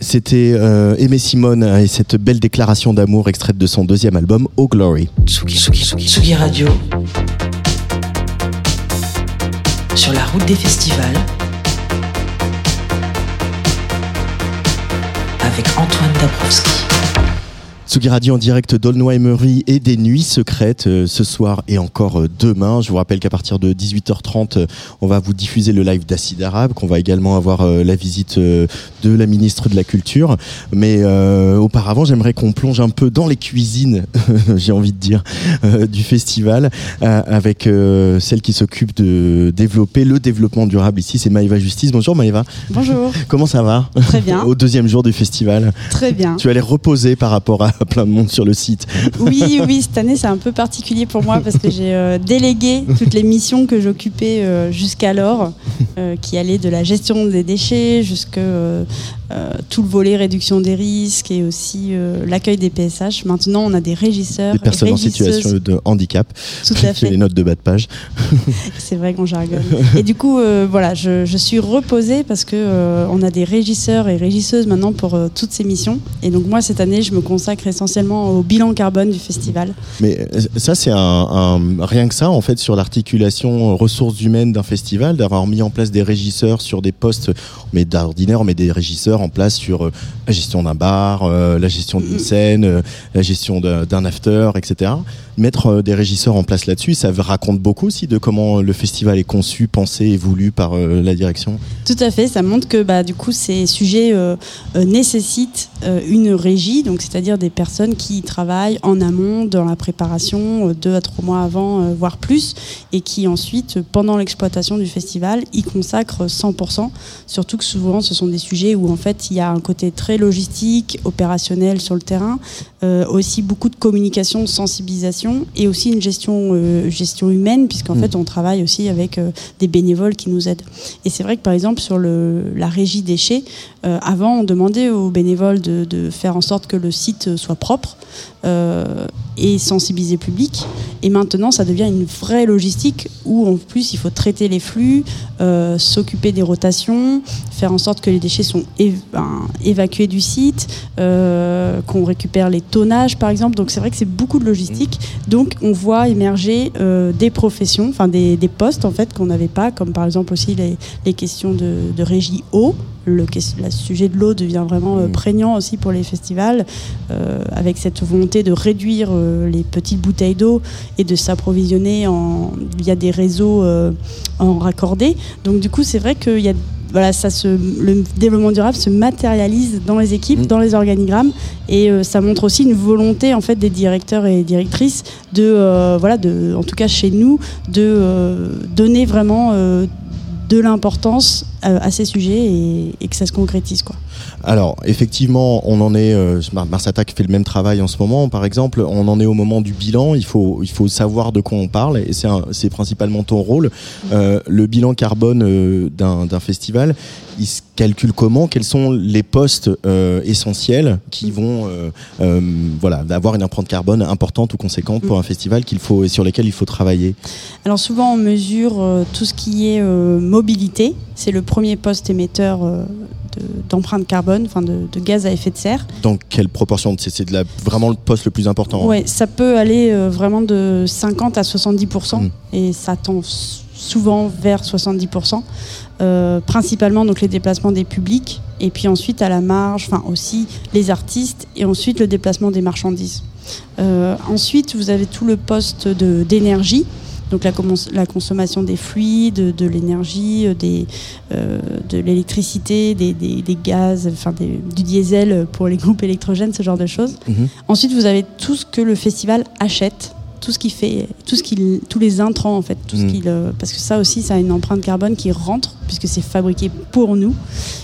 C'était euh, Aimé Simone et cette belle déclaration d'amour extraite de son deuxième album, Oh Glory. Tsugi, Tsugi, Tsugi, Tsugi Radio. Sur la route des festivals. Avec Antoine Dabrowski. Tsugi Radio en direct d'Aulnoy-Emery et des Nuits Secrètes euh, ce soir et encore euh, demain. Je vous rappelle qu'à partir de 18h30, euh, on va vous diffuser le live d'Acide Arabe, qu'on va également avoir la visite de la ministre de la Culture. Mais auparavant, j'aimerais qu'on plonge un peu dans les cuisines, (laughs) j'ai envie de dire, du festival avec celle qui s'occupe de développer le développement durable ici, c'est Maëva Justice. Bonjour Maëva, Bonjour, (laughs) comment ça va? Très bien, (laughs) Au deuxième jour du festival, très bien. tu as l'air reposé par rapport à plein de monde sur le site. Oui, (laughs) oui, cette année c'est un peu particulier pour moi parce que j'ai euh, délégué toutes les missions que j'occupais euh, jusqu'alors, euh, qui allaient de la gestion des déchets jusqu'à tout le volet réduction des risques et aussi euh, l'accueil des PSH. Maintenant, on a des régisseurs, Des personnes en situation de handicap. Tout à (laughs) fait. les notes de bas de page. (laughs) C'est vrai qu'on jargonne. (laughs) Et du coup, euh, voilà, je, je suis reposée parce que euh, on a des régisseurs et régisseuses maintenant pour euh, toutes ces missions. Et donc moi, cette année, je me consacre essentiellement au bilan carbone du festival. Mais euh, ça, c'est un, un- rien que ça, en fait, sur l'articulation euh, ressources humaines d'un festival, d'avoir mis en place des régisseurs sur des postes, mais d'ordinaire, mais des régisseurs en place sur euh, la gestion d'un bar, euh, la gestion d'une Mhm. scène, euh, la gestion d'un after, etc. Mettre euh, des régisseurs en place là-dessus, ça raconte beaucoup aussi de comment le festival est conçu, pensé et voulu par euh, la direction. Tout à fait, ça montre que bah, du coup ces sujets euh, euh, nécessitent euh, une régie, donc c'est-à-dire des personnes qui travaillent en amont dans la préparation, euh, deux à trois mois avant, euh, voire plus, et qui ensuite, euh, pendant l'exploitation du festival, y consacrent 100%. Surtout que souvent ce sont des sujets où en fait il y a un côté très logistique, opérationnel sur le terrain, euh, aussi beaucoup de communication, sensibilisation et aussi une gestion, euh, gestion humaine, puisqu'en Mm. fait on travaille aussi avec euh, des bénévoles qui nous aident. Et c'est vrai que par exemple sur le, la régie déchets, euh, avant on demandait aux bénévoles de, faire en sorte que le site soit propre euh, et sensibiliser le public. Et maintenant ça devient une vraie logistique où en plus il faut traiter les flux, euh, s'occuper des rotations, faire en sorte que les déchets sont ben, évacués du site, qu'on récupère les tonnages par exemple. Donc c'est vrai que c'est beaucoup de logistique. Donc on voit émerger des professions, enfin des, postes en fait qu'on n'avait pas, comme par exemple aussi les, questions de régie eau. Le, sujet de l'eau devient vraiment euh, Mm. prégnant aussi pour les festivals, euh, avec cette volonté de réduire euh, les petites bouteilles d'eau et de s'approvisionner via des réseaux en raccordés. Donc du coup, c'est vrai qu'il y a voilà, ça se, le développement durable se matérialise dans les équipes, Mm. dans les organigrammes, et ça montre aussi une volonté en fait des directeurs et directrices de, voilà, de, en tout cas chez nous, de donner vraiment de l'importance euh, à ces sujets et, et que ça se concrétise quoi. Alors, effectivement, on en est. Euh, Mar- Mars Attack fait le même travail en ce moment, par exemple. On en est au moment du bilan. Il faut, il faut savoir de quoi on parle, et c'est principalement ton rôle. Euh, le bilan carbone euh, d'un d'un festival, il se calcule comment? Quels sont les postes essentiels qui vont, euh, voilà, avoir une empreinte carbone importante ou conséquente pour un festival qu'il faut et sur lesquels il faut travailler? Alors souvent on mesure tout ce qui est mobilité, c'est le premier poste émetteur de- d'empreinte carbone, enfin de, de gaz à effet de serre. Dans quelle proportion? C'est vraiment le poste le plus important. Ouais, ça peut aller euh, vraiment de 50 à 70% Mm. et ça tend souvent vers 70%. Euh, principalement donc les déplacements des publics et puis ensuite à la marge, enfin aussi les artistes et ensuite le déplacement des marchandises. Euh, ensuite vous avez tout le poste d'énergie. Donc la, consommation des fluides, de l'énergie, euh, des, euh, de l'électricité, des, des- des gaz, enfin des- du diesel pour les (laughs) groupes électrogènes, ce genre de choses. Mhm. Ensuite, vous avez tout ce que le festival achète, tout ce qui fait, tout ce qu'il, tous les intrants en fait, tout ce Mm. qu'il, euh, parce que ça aussi, ça a une empreinte carbone qui rentre puisque c'est fabriqué pour nous.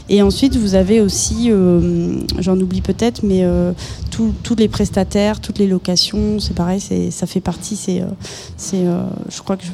Et ensuite, vous avez aussi, euh, j'en oublie peut-être, mais euh, tous- les prestataires, toutes les locations, c'est pareil, c'est, ça fait partie. C'est, c'est, je crois que je-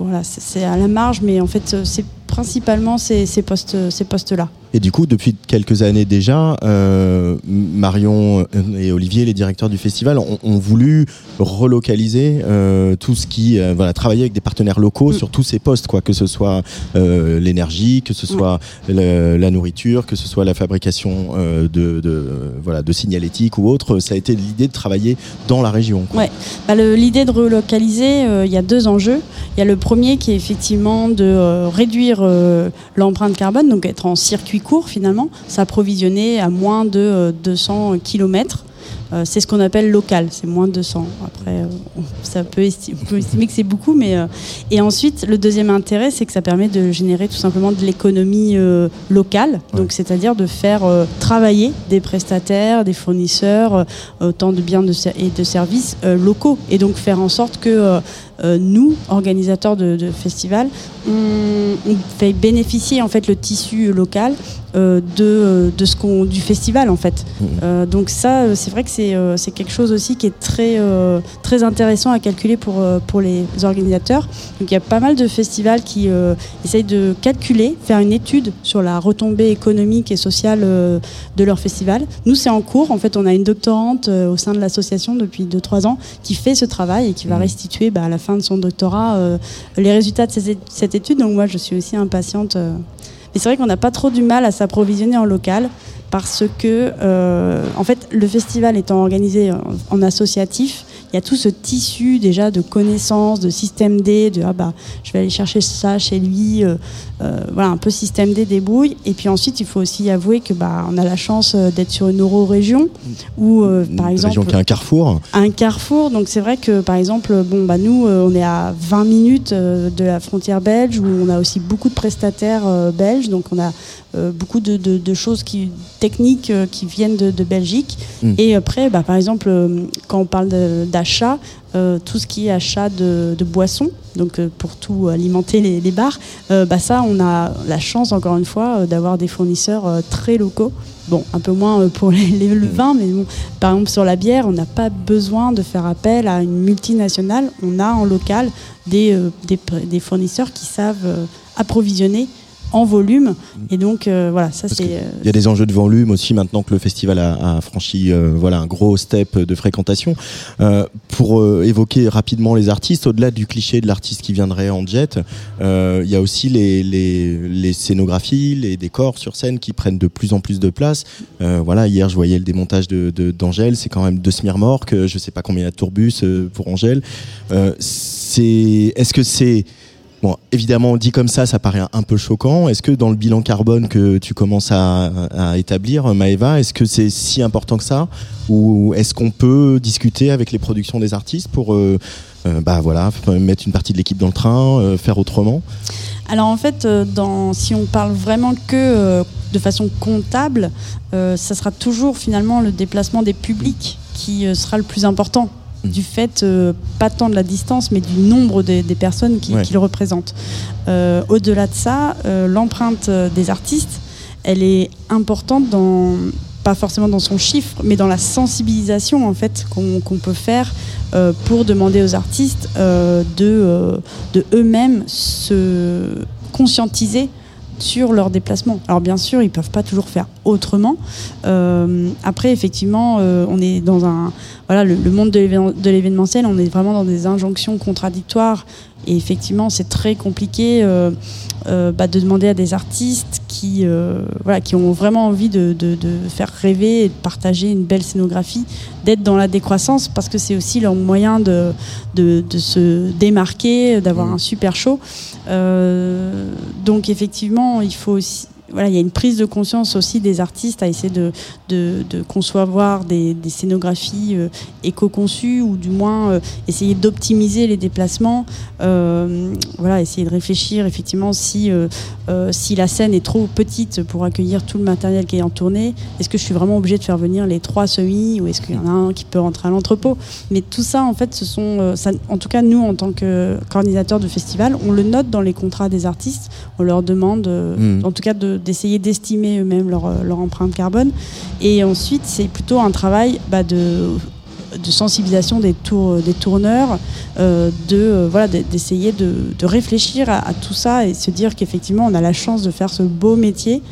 voilà, c'est, à la marge, mais en fait, c'est principalement ces, ces postes, ces postes-là. Et du coup, depuis quelques années déjà, euh, Marion et Olivier, les directeurs du festival, ont, ont voulu relocaliser euh, tout ce qui, euh, voilà, travailler avec des partenaires locaux Mm. sur tous ces postes, quoi, que ce soit l'énergie, que ce soit le- la nourriture, que ce soit la fabrication de, de, voilà, de signalétique ou autre. Ça a été l'idée de travailler dans la région. quoi. Ouais. Bah, L'idée de relocaliser, il y a deux enjeux. Il y a le premier qui est effectivement de euh, réduire euh, l'empreinte carbone, donc être en circuit court finalement, s'approvisionner à moins de euh, 200 km. c'est ce qu'on appelle local, c'est moins de 200. Après, euh, on- ça peut estimer, on peut estimer que c'est beaucoup, mais euh, et ensuite le deuxième intérêt, c'est que ça permet de générer tout simplement de l'économie euh, locale, donc c'est-à-dire de faire euh, travailler des prestataires, des fournisseurs, euh, autant de biens de et de services euh, locaux, et donc faire en sorte que euh, nous, organisateurs de, de festivals, on, on fait bénéficier en fait le tissu local euh, de, de ce qu'on du festival en fait. Euh, donc ça, c'est vrai que c'est quelque chose aussi qui est très très intéressant à calculer pour pour les organisateurs. Donc il y a pas mal de festivals qui essayent de calculer, faire une étude sur la retombée économique et sociale de leur festival. Nous, c'est en cours. En fait, on a une doctorante au sein de l'association depuis 2-3 ans qui fait ce travail et qui va restituer bah, à la fin de son doctorat euh, les résultats de cette étude. Donc moi, je suis aussi impatiente. euh. Mais c'est vrai qu'on n'a pas trop du mal à s'approvisionner en local parce que, euh, en fait, le festival étant organisé en, en associatif, il y a tout ce tissu déjà de connaissances, de système D, de ah bah je vais aller chercher ça chez lui, euh, euh, voilà un peu système D débrouille. Et puis ensuite, il faut aussi avouer que bah on a la chance d'être sur une euro-région où par Une exemple région qui a un carrefour. un carrefour. Donc c'est vrai que par exemple, bon bah nous on est à 20 minutes de la frontière belge où on a aussi beaucoup de prestataires belges. Donc on a beaucoup de, de- de choses qui, techniques euh, qui viennent de, de Belgique. Mm. Et après, bah, par exemple, euh, quand on parle d'achat, euh, tout ce qui est achat de, de boissons, donc euh, pour tout alimenter les, les bars, euh, bah, ça on a la chance encore une fois d'avoir des fournisseurs très locaux. Bon, un peu moins pour (laughs) les, les- le vin, mais bon, par exemple sur la bière, on n'a pas besoin de faire appel à une multinationale. On a en local des, des, fournisseurs qui savent approvisionner en volume. Et donc euh, voilà, ça c'est. euh, Il y a des enjeux de volume aussi maintenant que le festival a, a franchi euh, voilà un gros step de fréquentation. Euh, pour évoquer rapidement les artistes, au-delà du cliché de l'artiste qui viendrait en jet, il y a aussi les, les, les scénographies, les décors sur scène qui prennent de plus en plus de place. Voilà, hier je voyais le démontage de de- d'Angèle, c'est quand même deux smirmorques, je sais pas combien il y a de tourbus pour Angèle. C'est est-ce que c'est Bon, évidemment, dit comme ça, ça paraît un peu choquant. Est-ce que dans le bilan carbone que tu commences à, établir, Maëva, est-ce que c'est si important que ça Ou est-ce qu'on peut discuter avec les productions des artistes pour euh, euh, bah voilà, mettre une partie de l'équipe dans le train, euh, faire autrement Alors en fait, euh, dans, si on parle vraiment que euh, de façon comptable, euh, ça sera toujours finalement le déplacement des publics qui euh, sera le plus important. Mhm. Du fait, euh, pas tant de la distance, mais du nombre des, des personnes qui, Ouais. qui le représentent. Euh, Au-delà de ça, euh, l'empreinte des artistes, elle est importante dans pas forcément dans son chiffre, mais dans la sensibilisation en fait qu'on peut faire pour demander aux artistes de, de eux-mêmes se conscientiser sur leur déplacement. Alors bien sûr, ils peuvent pas toujours faire autrement. Euh, après, effectivement, euh, on est dans un voilà le, monde de l'événementiel, on est vraiment dans des injonctions contradictoires. Et effectivement, c'est très compliqué euh, euh, bah, de demander à des artistes qui euh, voilà qui ont vraiment envie de, de- de faire rêver et de partager une belle scénographie, d'être dans la décroissance parce que c'est aussi leur moyen de, de, se démarquer, d'avoir Mhm. un super show. Donc effectivement, il faut aussi voilà, il y a une prise de conscience aussi des artistes à essayer de, de, de concevoir des, des scénographies euh, éco-conçues ou du moins euh, essayer d'optimiser les déplacements. Euh, voilà, essayer de réfléchir effectivement si, si la scène est trop petite pour accueillir tout le matériel qui est en tournée. Est-ce que je suis vraiment obligé de faire venir les trois semis ou est-ce qu'il y en a un qui peut rentrer à l'entrepôt? Mais tout ça, en fait, ce sont, ça- en tout cas nous en tant que coordinateur de festival, on le note dans les contrats des artistes. On leur demande, Mhm. en tout cas, de- d'essayer d'estimer eux-mêmes leur, euh, leur empreinte carbone. Et ensuite, c'est plutôt un travail bah, de sensibilisation des, tour- des tourneurs, euh, de euh, voilà, de- d'essayer de, réfléchir à, tout ça et se dire qu'effectivement on a la chance de faire ce beau métier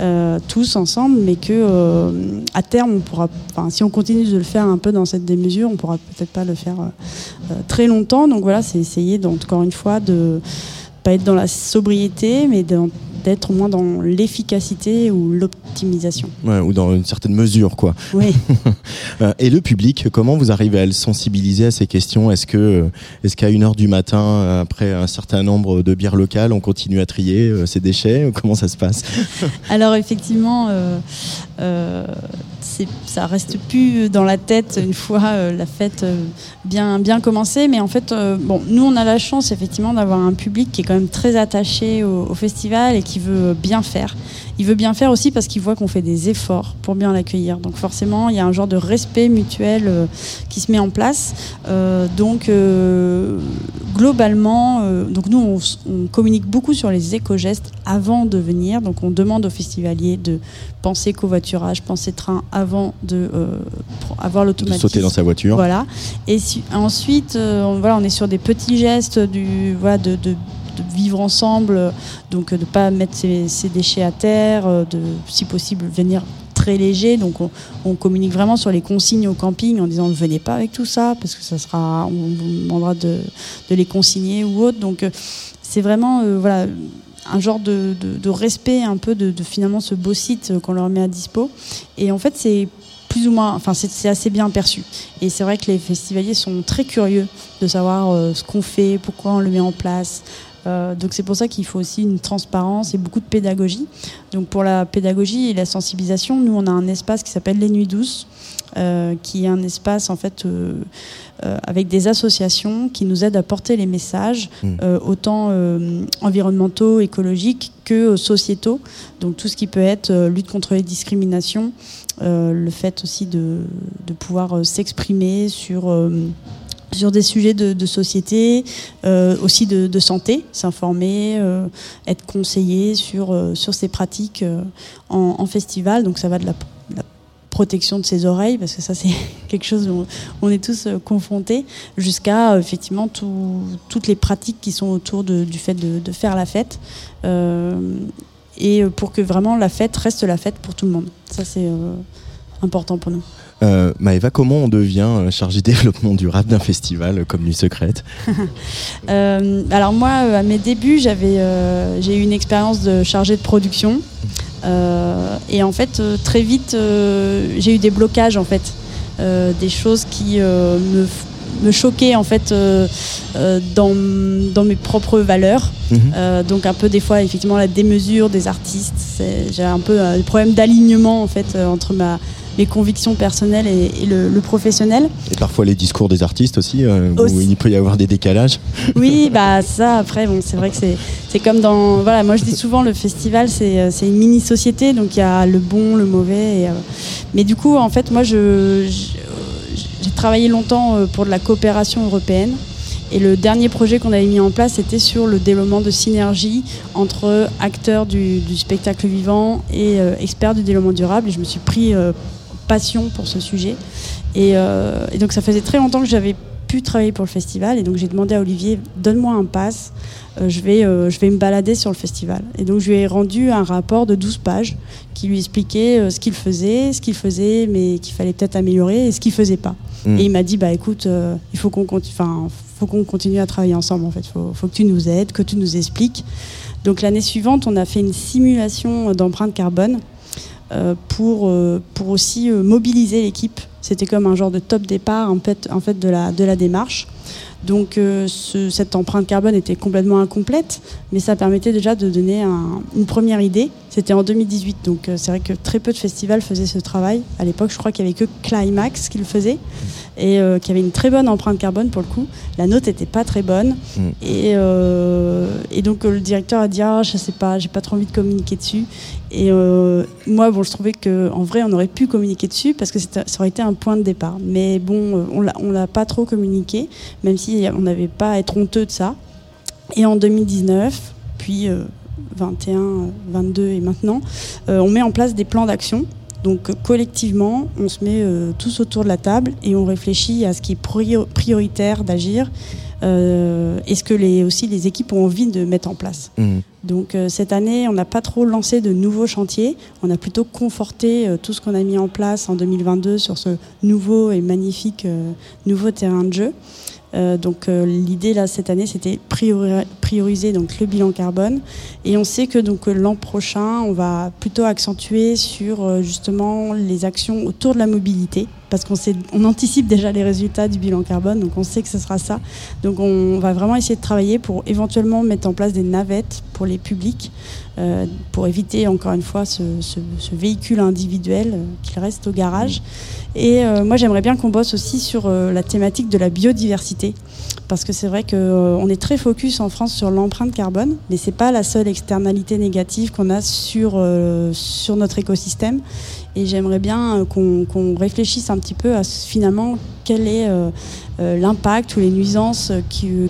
euh, tous ensemble, mais que euh, à terme on pourra, si on continue de le faire un peu dans cette démesure, on pourra peut-être pas le faire euh, euh, très longtemps. Donc voilà, c'est essayer encore une fois de pas être dans la sobriété, mais d'être au moins dans l'efficacité ou l'optimisation. Ouais, ou dans une certaine mesure, quoi. Oui. (laughs) Euh, Et le public, comment vous arrivez à le sensibiliser à ces questions? Est-ce que, euh, est-ce qu'à une heure du matin, après un certain nombre de bières locales, on continue à trier euh, ces déchets? Comment ça se passe? (laughs) Alors effectivement, euh, euh, ça reste plus dans la tête une fois euh, la fête euh, bien, bien commencée. Mais en fait, euh, bon, nous on a la chance effectivement d'avoir un public qui est quand même très attaché au, au festival et qui veut bien faire. Il veut bien faire aussi parce qu'il voit qu'on fait des efforts pour bien l'accueillir. Donc forcément, il y a un genre de respect mutuel euh, qui se met en place. Euh, donc euh, globalement, euh, donc nous on, communique beaucoup sur les éco-gestes avant de venir. Donc on demande aux festivaliers de penser covoiturage, penser train avant de euh, avoir De l'automatisme. sauter dans sa voiture Voilà. Et si- ensuite, euh, on, voilà, on est sur des petits gestes du, voilà, de, de- de vivre ensemble, donc de pas mettre ses, ses déchets à terre, de, si possible, venir très léger. Donc on, communique vraiment sur les consignes au camping en disant ne venez pas avec tout ça parce que ça sera, on vous demandera de, les consigner ou autre. Donc euh, c'est vraiment euh, voilà un genre de, respect un peu de, finalement ce beau site euh, qu'on leur met à dispo. Et en fait c'est plus ou moins, enfin c'est assez bien perçu. Et c'est vrai que les festivaliers sont très curieux de savoir ce qu'on fait, pourquoi on le met en place. Euh, donc c'est pour ça qu'il faut aussi une transparence et beaucoup de pédagogie. Donc pour la pédagogie et la sensibilisation, nous on a un espace qui s'appelle les Nuits douces, euh, qui est un espace en fait euh, avec des associations qui nous aident à porter les messages Mm. euh, autant environnementaux, écologiques que sociétaux. Donc tout ce qui peut être lutte contre les discriminations, le fait aussi de, de pouvoir s'exprimer sur sur des sujets de, société, euh, aussi de, santé, s'informer, euh, être conseillé sur, euh, sur ces pratiques euh, en, festival. Donc ça va de la, protection de ses oreilles, parce que ça c'est (laughs) quelque chose où on est tous confrontés, jusqu'à effectivement tout- toutes les pratiques qui sont autour du fait de, faire la fête. Et pour que vraiment la fête reste la fête pour tout le monde. Ça c'est important pour nous. Euh, Maëva, comment on devient euh, chargé développement durable d'un festival comme Nuit Secrète? (laughs) Euh, alors moi, à mes débuts, j'avais, euh, j'ai eu une expérience de chargé de production. Et en fait, très vite, j'ai eu des blocages, en fait. Des choses qui me, me choquaient, en fait, euh, euh, dans, dans mes propres valeurs. Mhm. Euh, donc un peu des fois, effectivement, la démesure des artistes. J'ai un peu des problèmes d'alignement, en fait, entre ma, mes convictions personnelles et, et le, le professionnel. Et parfois les discours des artistes aussi, euh, où il peut y avoir des décalages. Oui, (laughs) bah ça après bon, c'est vrai que c'est comme dans voilà, moi je dis souvent le festival c'est euh, une mini société donc il y a le bon, le mauvais et, euh, mais du coup en fait moi je j'ai travaillé longtemps pour de la coopération européenne et le dernier projet qu'on avait mis en place c'était sur le développement de synergie entre acteurs du, du spectacle vivant et euh, experts du développement durable et je me suis pris euh, passion pour ce sujet. Et, euh, et donc ça faisait très longtemps que j'avais pu travailler pour le festival. Et donc j'ai demandé à Olivier donne-moi un pass euh, je, vais, euh, je vais me balader sur le festival. Et donc je lui ai rendu un rapport de 12 pages qui lui expliquait ce qu'il faisait ce qu'il faisait mais qu'il fallait peut-être améliorer et ce qu'il faisait pas. Mm. et il m'a dit bah écoute il faut qu'on continue faut qu'on continue à travailler ensemble en fait. Faut, faut que tu nous aides que tu nous expliques. Donc l'année suivante on a fait une simulation d'empreinte carbone pour, euh, pour aussi euh, mobiliser l'équipe. C'était comme un genre de top départ en fait, en fait de, la, de la démarche. Donc euh, ce- cette empreinte carbone était complètement incomplète, mais ça permettait déjà de donner un- une première idée. C'était en 2018, donc euh, c'est vrai que très peu de festivals faisaient ce travail. À l'époque, je crois qu'il n'y avait que Climax qui le faisait, et euh, qui avait une très bonne empreinte carbone pour le coup. La note n'était pas très bonne, Mm. et, euh, et donc le directeur a dit ah je sais pas, j'ai pas trop envie de communiquer dessus. Et euh, moi, bon, je trouvais qu'en vrai, on aurait pu communiquer dessus parce que ça aurait été un point de départ. Mais bon, on on l'a pas trop communiqué, même si on n'avait pas à être honteux de ça. Et en 2019, puis 21, euh, 22 et maintenant, euh, on met en place des plans d'action Donc collectivement, on se met euh, tous autour de la table et on réfléchit à ce qui est prior- prioritaire d'agir euh, et ce que les, aussi les équipes ont envie de mettre en place. Mhm. Donc euh, cette année, on n'a pas trop lancé de nouveaux chantiers. On a plutôt conforté euh, tout ce qu'on a mis en place en 2022 sur ce nouveau et magnifique nouveau terrain de jeu. Euh, donc euh, l'idée là cette année, c'était priori- prioriser donc le bilan carbone. Et on sait que donc euh, l'an prochain, on va plutôt accentuer sur justement les actions autour de la mobilité, parce qu'on on anticipe déjà les résultats du bilan carbone, donc on sait que ce sera ça. Donc on va vraiment essayer de travailler pour éventuellement mettre en place des navettes pour les publics, pour éviter encore une fois ce, véhicule individuel euh, qu'il reste au garage. Et euh, moi j'aimerais bien qu'on bosse aussi sur euh, la thématique de la biodiversité, parce que c'est vrai qu'on est très focus en France sur l'empreinte carbone, mais c'est pas la seule externalité négative qu'on a sur, euh, sur notre écosystème. Et j'aimerais bien euh, qu'on réfléchisse un petit peu à finalement quel est euh, euh, l'impact ou les nuisances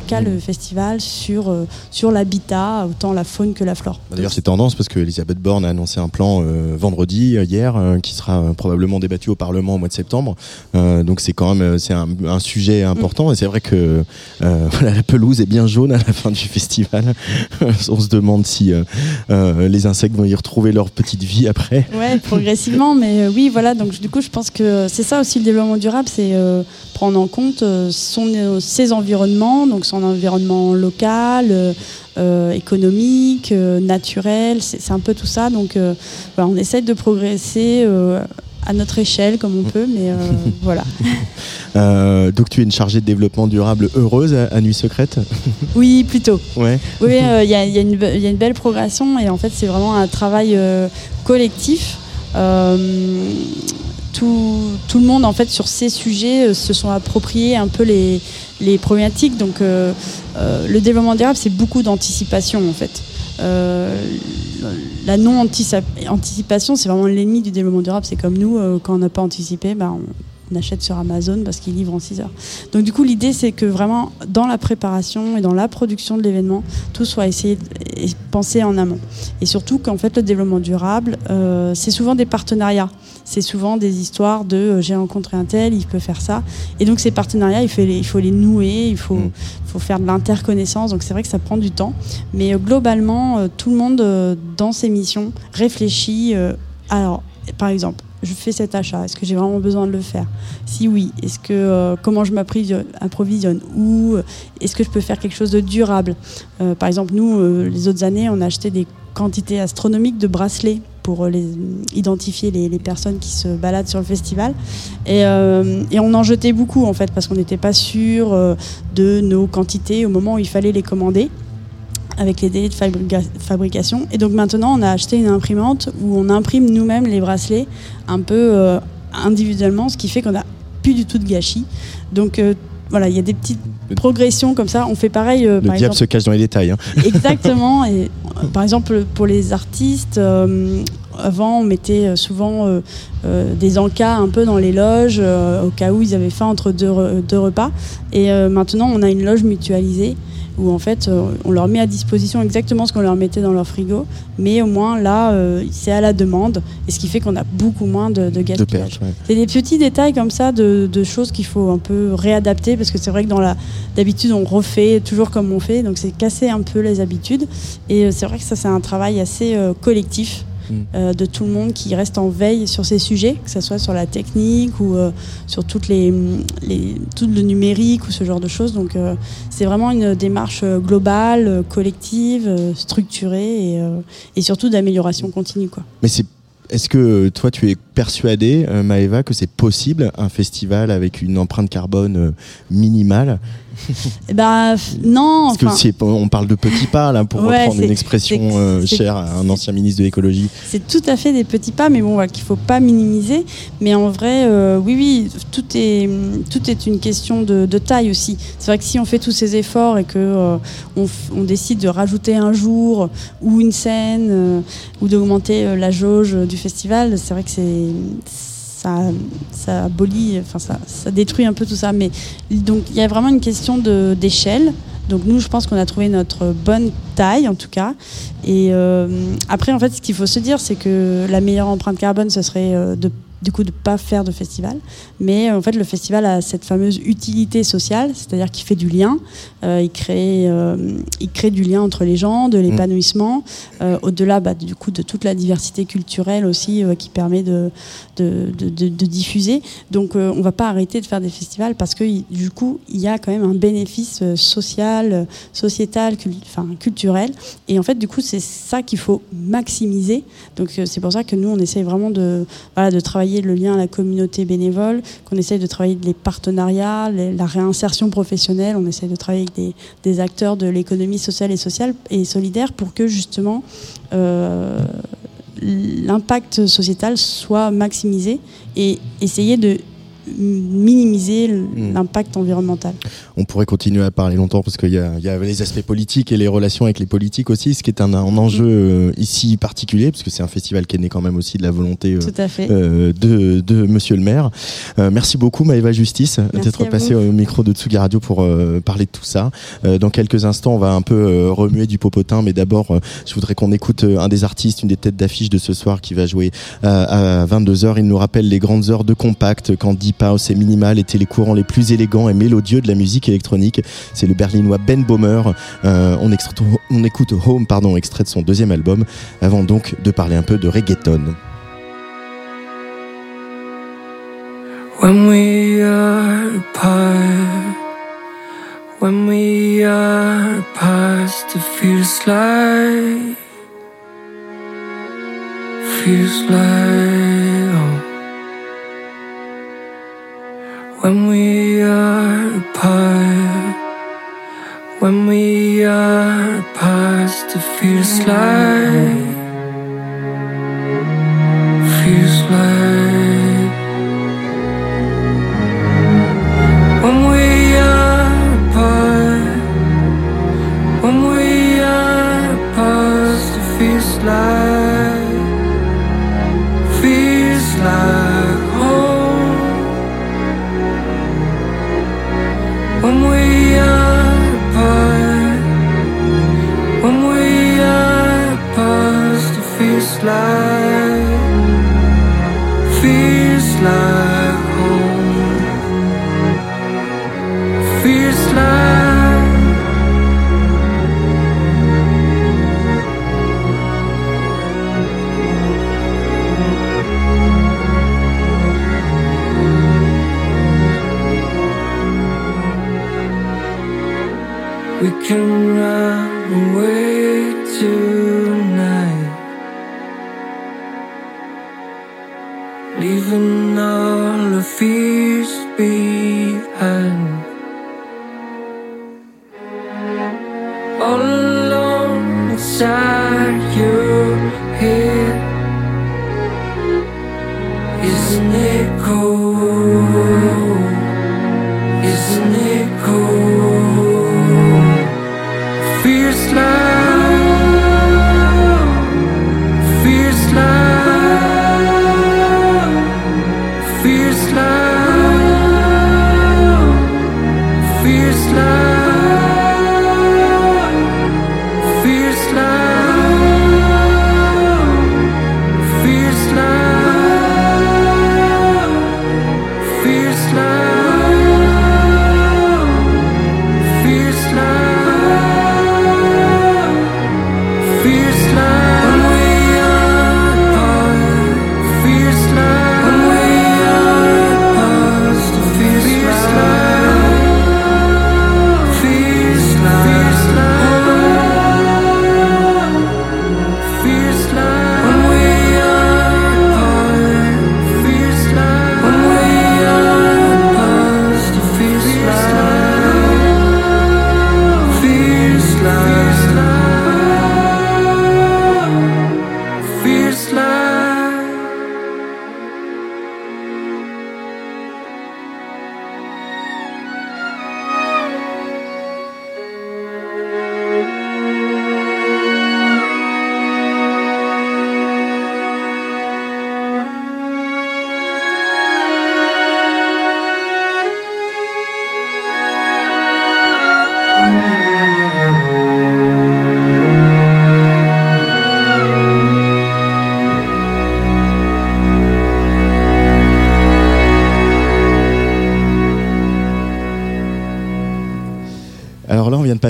qu'a le festival sur, euh, sur l'habitat, autant la faune que la flore. D'ailleurs, c'est tendance parce que Elisabeth Borne a annoncé un plan euh, vendredi, euh, hier, euh, qui sera euh, probablement débattu au Parlement au mois de septembre. Euh, donc c'est quand même euh, c'est un, un sujet important et c'est vrai que euh, (laughs) voilà, la pelouse est bien jaune à la fin du festival. (laughs) On se demande si euh, euh, les insectes vont y retrouver leur petite vie après. Ouais, progressivement, mais euh, oui, voilà. Donc du coup, je pense que c'est ça aussi le développement durable, c'est euh, prendre en compte euh, son, euh, ses environnements, donc son environnement local, euh, euh, économique, naturel. C'est un peu tout ça. Donc voilà, on essaie de progresser. à notre échelle comme on peut, mais euh, (laughs) voilà. Euh, donc tu es une chargée de développement durable heureuse à, à Nuit Secrète? (laughs) Oui, plutôt. Ouais. Oui, euh, il y, a, y a une be- il y a une belle progression et en fait c'est vraiment un travail collectif. Tout, tout le monde en fait sur ces sujets euh, se sont appropriés un peu les, les problématiques. Donc euh, euh, le développement durable c'est beaucoup d'anticipation en fait. La non anticipation c'est vraiment l'ennemi du développement durable. C'est comme nous quand on n'a pas anticipé, bah, on, on achète sur Amazon parce qu'ils livrent en 6 heures. Donc du coup, l'idée, c'est que vraiment, dans la préparation et dans la production de l'événement, tout soit essayé et pensé en amont. Et surtout qu'en fait, le développement durable, euh, c'est souvent des partenariats. C'est souvent des histoires de euh, j'ai rencontré un tel, il peut faire ça. Et donc ces partenariats, il faut les, il faut les nouer, il faut, Mm. faut faire de l'interconnaissance. Donc c'est vrai que ça prend du temps. Mais euh, globalement, tout le monde, dans ses missions, réfléchit. alors, par exemple, je fais cet achat, est-ce que j'ai vraiment besoin de le faire? Si oui, est-ce que euh, comment je m'approvisionne approvisionne? Ou euh, est-ce que je peux faire quelque chose de durable? Euh, Par exemple, nous, les autres années, on a acheté des quantités astronomiques de bracelets pour les, identifier les, personnes qui se baladent sur le festival. Et, on en jetait beaucoup, en fait, parce qu'on n'était pas sûr de nos quantités au moment où il fallait les commander avec les délais de fabrica- fabrication. Et donc maintenant, on a acheté une imprimante où on imprime nous-mêmes les bracelets un peu euh, individuellement, ce qui fait qu'on n'a plus du tout de gâchis. Donc euh, voilà, il y a des petites progressions comme ça. On fait pareil, euh, Le par diable exemple. se cache dans les détails. hein. (laughs) Exactement. Et par exemple, pour les artistes, avant, on mettait souvent euh, euh, des encas un peu dans les loges, euh, au cas où ils avaient faim entre deux, re- deux repas. Et maintenant, on a une loge mutualisée où en fait, euh, on leur met à disposition exactement ce qu'on leur mettait dans leur frigo, mais au moins là, euh, c'est à la demande, et ce qui fait qu'on a beaucoup moins de, de De gaspillage. pertes, ouais. C'est des petits détails comme ça de, de choses qu'il faut un peu réadapter parce que c'est vrai que dans la d'habitude on refait toujours comme on fait donc c'est casser un peu les habitudes et euh, c'est vrai que ça c'est un travail assez collectif. Euh, de tout le monde qui reste en veille sur ces sujets que ce soit sur la technique ou euh, sur toutes les, les tout le numérique ou ce genre de choses donc euh, c'est vraiment une démarche globale collective structurée et, et surtout d'amélioration continue quoi. Mais c'est est-ce que toi tu es persuadé, euh, Maëva, que c'est possible un festival avec une empreinte carbone minimale (laughs) F- non Parce enfin, on parle de petits pas là pour Ouais, reprendre une expression euh, chère à un ancien ministre de l'écologie. C'est tout à fait des petits pas, mais bon, voilà, qu'il faut pas minimiser. Mais en vrai, euh, oui, oui, tout est, tout est une question de, de taille aussi. C'est vrai que si on fait tous ces efforts et que euh, on, décide de rajouter un jour ou une scène ou d'augmenter la jauge du festival, c'est vrai que c'est ça, abolit, enfin ça, ça détruit un peu tout ça. Mais donc il y a vraiment une question d'échelle. Donc nous, je pense qu'on a trouvé notre bonne taille en tout cas. Et euh, après, en fait, ce qu'il faut se dire, c'est que la meilleure empreinte carbone, ce serait euh, de du coup de pas faire de festival. Mais euh, en fait, le festival a cette fameuse utilité sociale, c'est-à-dire qu'il fait du lien, euh, il crée, euh, il crée du lien entre les gens, de l'épanouissement, euh, au-delà bah, du coup de toute la diversité culturelle aussi qui permet de, de, de, de- diffuser. Donc, on va pas arrêter de faire des festivals parce que du coup, il y a quand même un bénéfice social, sociétal, cul- enfin culturel. Et en fait, du coup, c'est ça qu'il faut maximiser. Donc, c'est pour ça que nous, on essaye vraiment de, voilà, de travailler le lien à la communauté bénévole, qu'on essaye de travailler les partenariats, la réinsertion professionnelle, on essaye de travailler avec des, des acteurs de l'économie sociale et sociale et solidaire pour que justement euh, l'impact sociétal soit maximisé et essayer de minimiser l'impact environnemental. On pourrait continuer à parler longtemps parce qu'il y a, il y a les aspects politiques et les relations avec les politiques aussi, ce qui est un, un enjeu euh, ici particulier, parce que c'est un festival qui est né quand même aussi de la volonté euh, Tout à fait. euh, de, de Monsieur le maire. Euh, merci beaucoup Maëva Justice d'être passée vous. au micro de Tsugi Radio pour euh, parler de tout ça. Dans quelques instants, on va un peu remuer du popotin, mais d'abord, je voudrais qu'on écoute un des artistes, une des têtes d'affiche de ce soir qui va jouer à 22h. Il nous rappelle les grandes heures de compact quand Deep House Minimal étaient les courants les plus élégants et mélodieux de la musique électronique. C'est le berlinois Ben Bomer. Euh, on écoute Home, pardon, extrait de son deuxième album, avant donc de parler un peu de reggaeton. When we are apart, when we are apart, it feels like, feels like When we are apart, when we are apart, it feels like, feels like.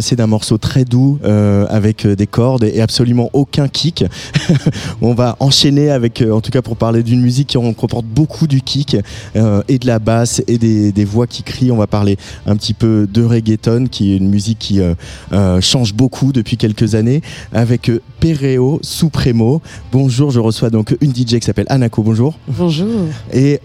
Passer d'un morceau très doux euh, avec euh, des cordes et absolument aucun kick. (laughs) on va enchaîner avec, euh, en tout cas pour parler d'une musique qui comporte beaucoup du kick euh, et de la basse et des, des voix qui crient. On va parler un petit peu de reggaeton, qui est une musique qui euh, change beaucoup depuis quelques années, avec Perreo Supremo. Bonjour, je reçois donc une DJ qui s'appelle Anako. Bonjour. Bonjour. Et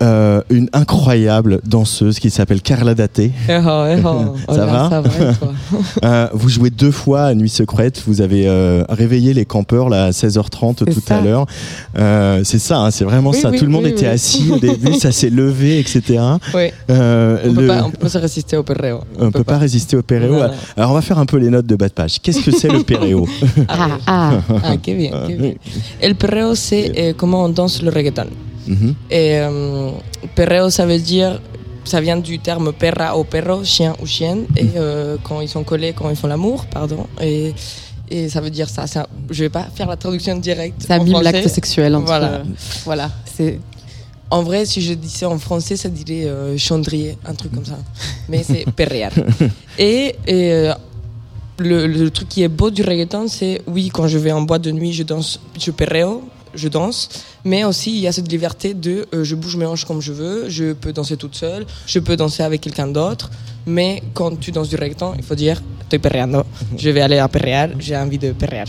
une incroyable danseuse qui s'appelle Carla Date. Eh oh, oh. (laughs) Oh Ça va? Ça va et toi? (laughs) Euh, vous jouez deux fois à Nuit Secrète. Vous avez euh, réveillé les campeurs là, à 16h30 C'est tout ça. à l'heure. Euh, c'est ça, hein, c'est vraiment Oui, ça. oui, tout le monde oui, était oui. assis au (laughs) début, ça s'est levé, etc. Oui. Euh, On le- peut pas, peut résister au perreo. on peut pas résister au péréo. Voilà. Alors on va faire un peu les notes de bas de page. Qu'est-ce que c'est le péréo (laughs) Ah, ah, ah, bien, qué bien. El perreo, c'est euh, comment on danse le reggaeton. Et euh, perreo, ça veut dire, ça vient du terme perra ou perro, chien ou chienne, et euh, quand ils sont collés, quand ils font l'amour, pardon. Et, et ça veut dire ça. ça je vais pas faire la traduction directe. Ça en mime l'acte sexuel entre. Voilà. Voilà. C'est. En vrai, si je disais en français, ça dirait euh, chandrier, un truc comme ça. Mais c'est (laughs) perrear. Et, et, euh, le, le truc qui est beau du reggaeton, c'est oui, quand je vais en boîte de nuit, je danse, je perreo, je danse, mais aussi il y a cette liberté de euh, je bouge mes hanches comme je veux, je peux danser toute seule, je peux danser avec quelqu'un d'autre, mais quand tu danses du reggaeton, il faut dire estoy perreando, (laughs) je vais aller à perrear, j'ai envie de perrear.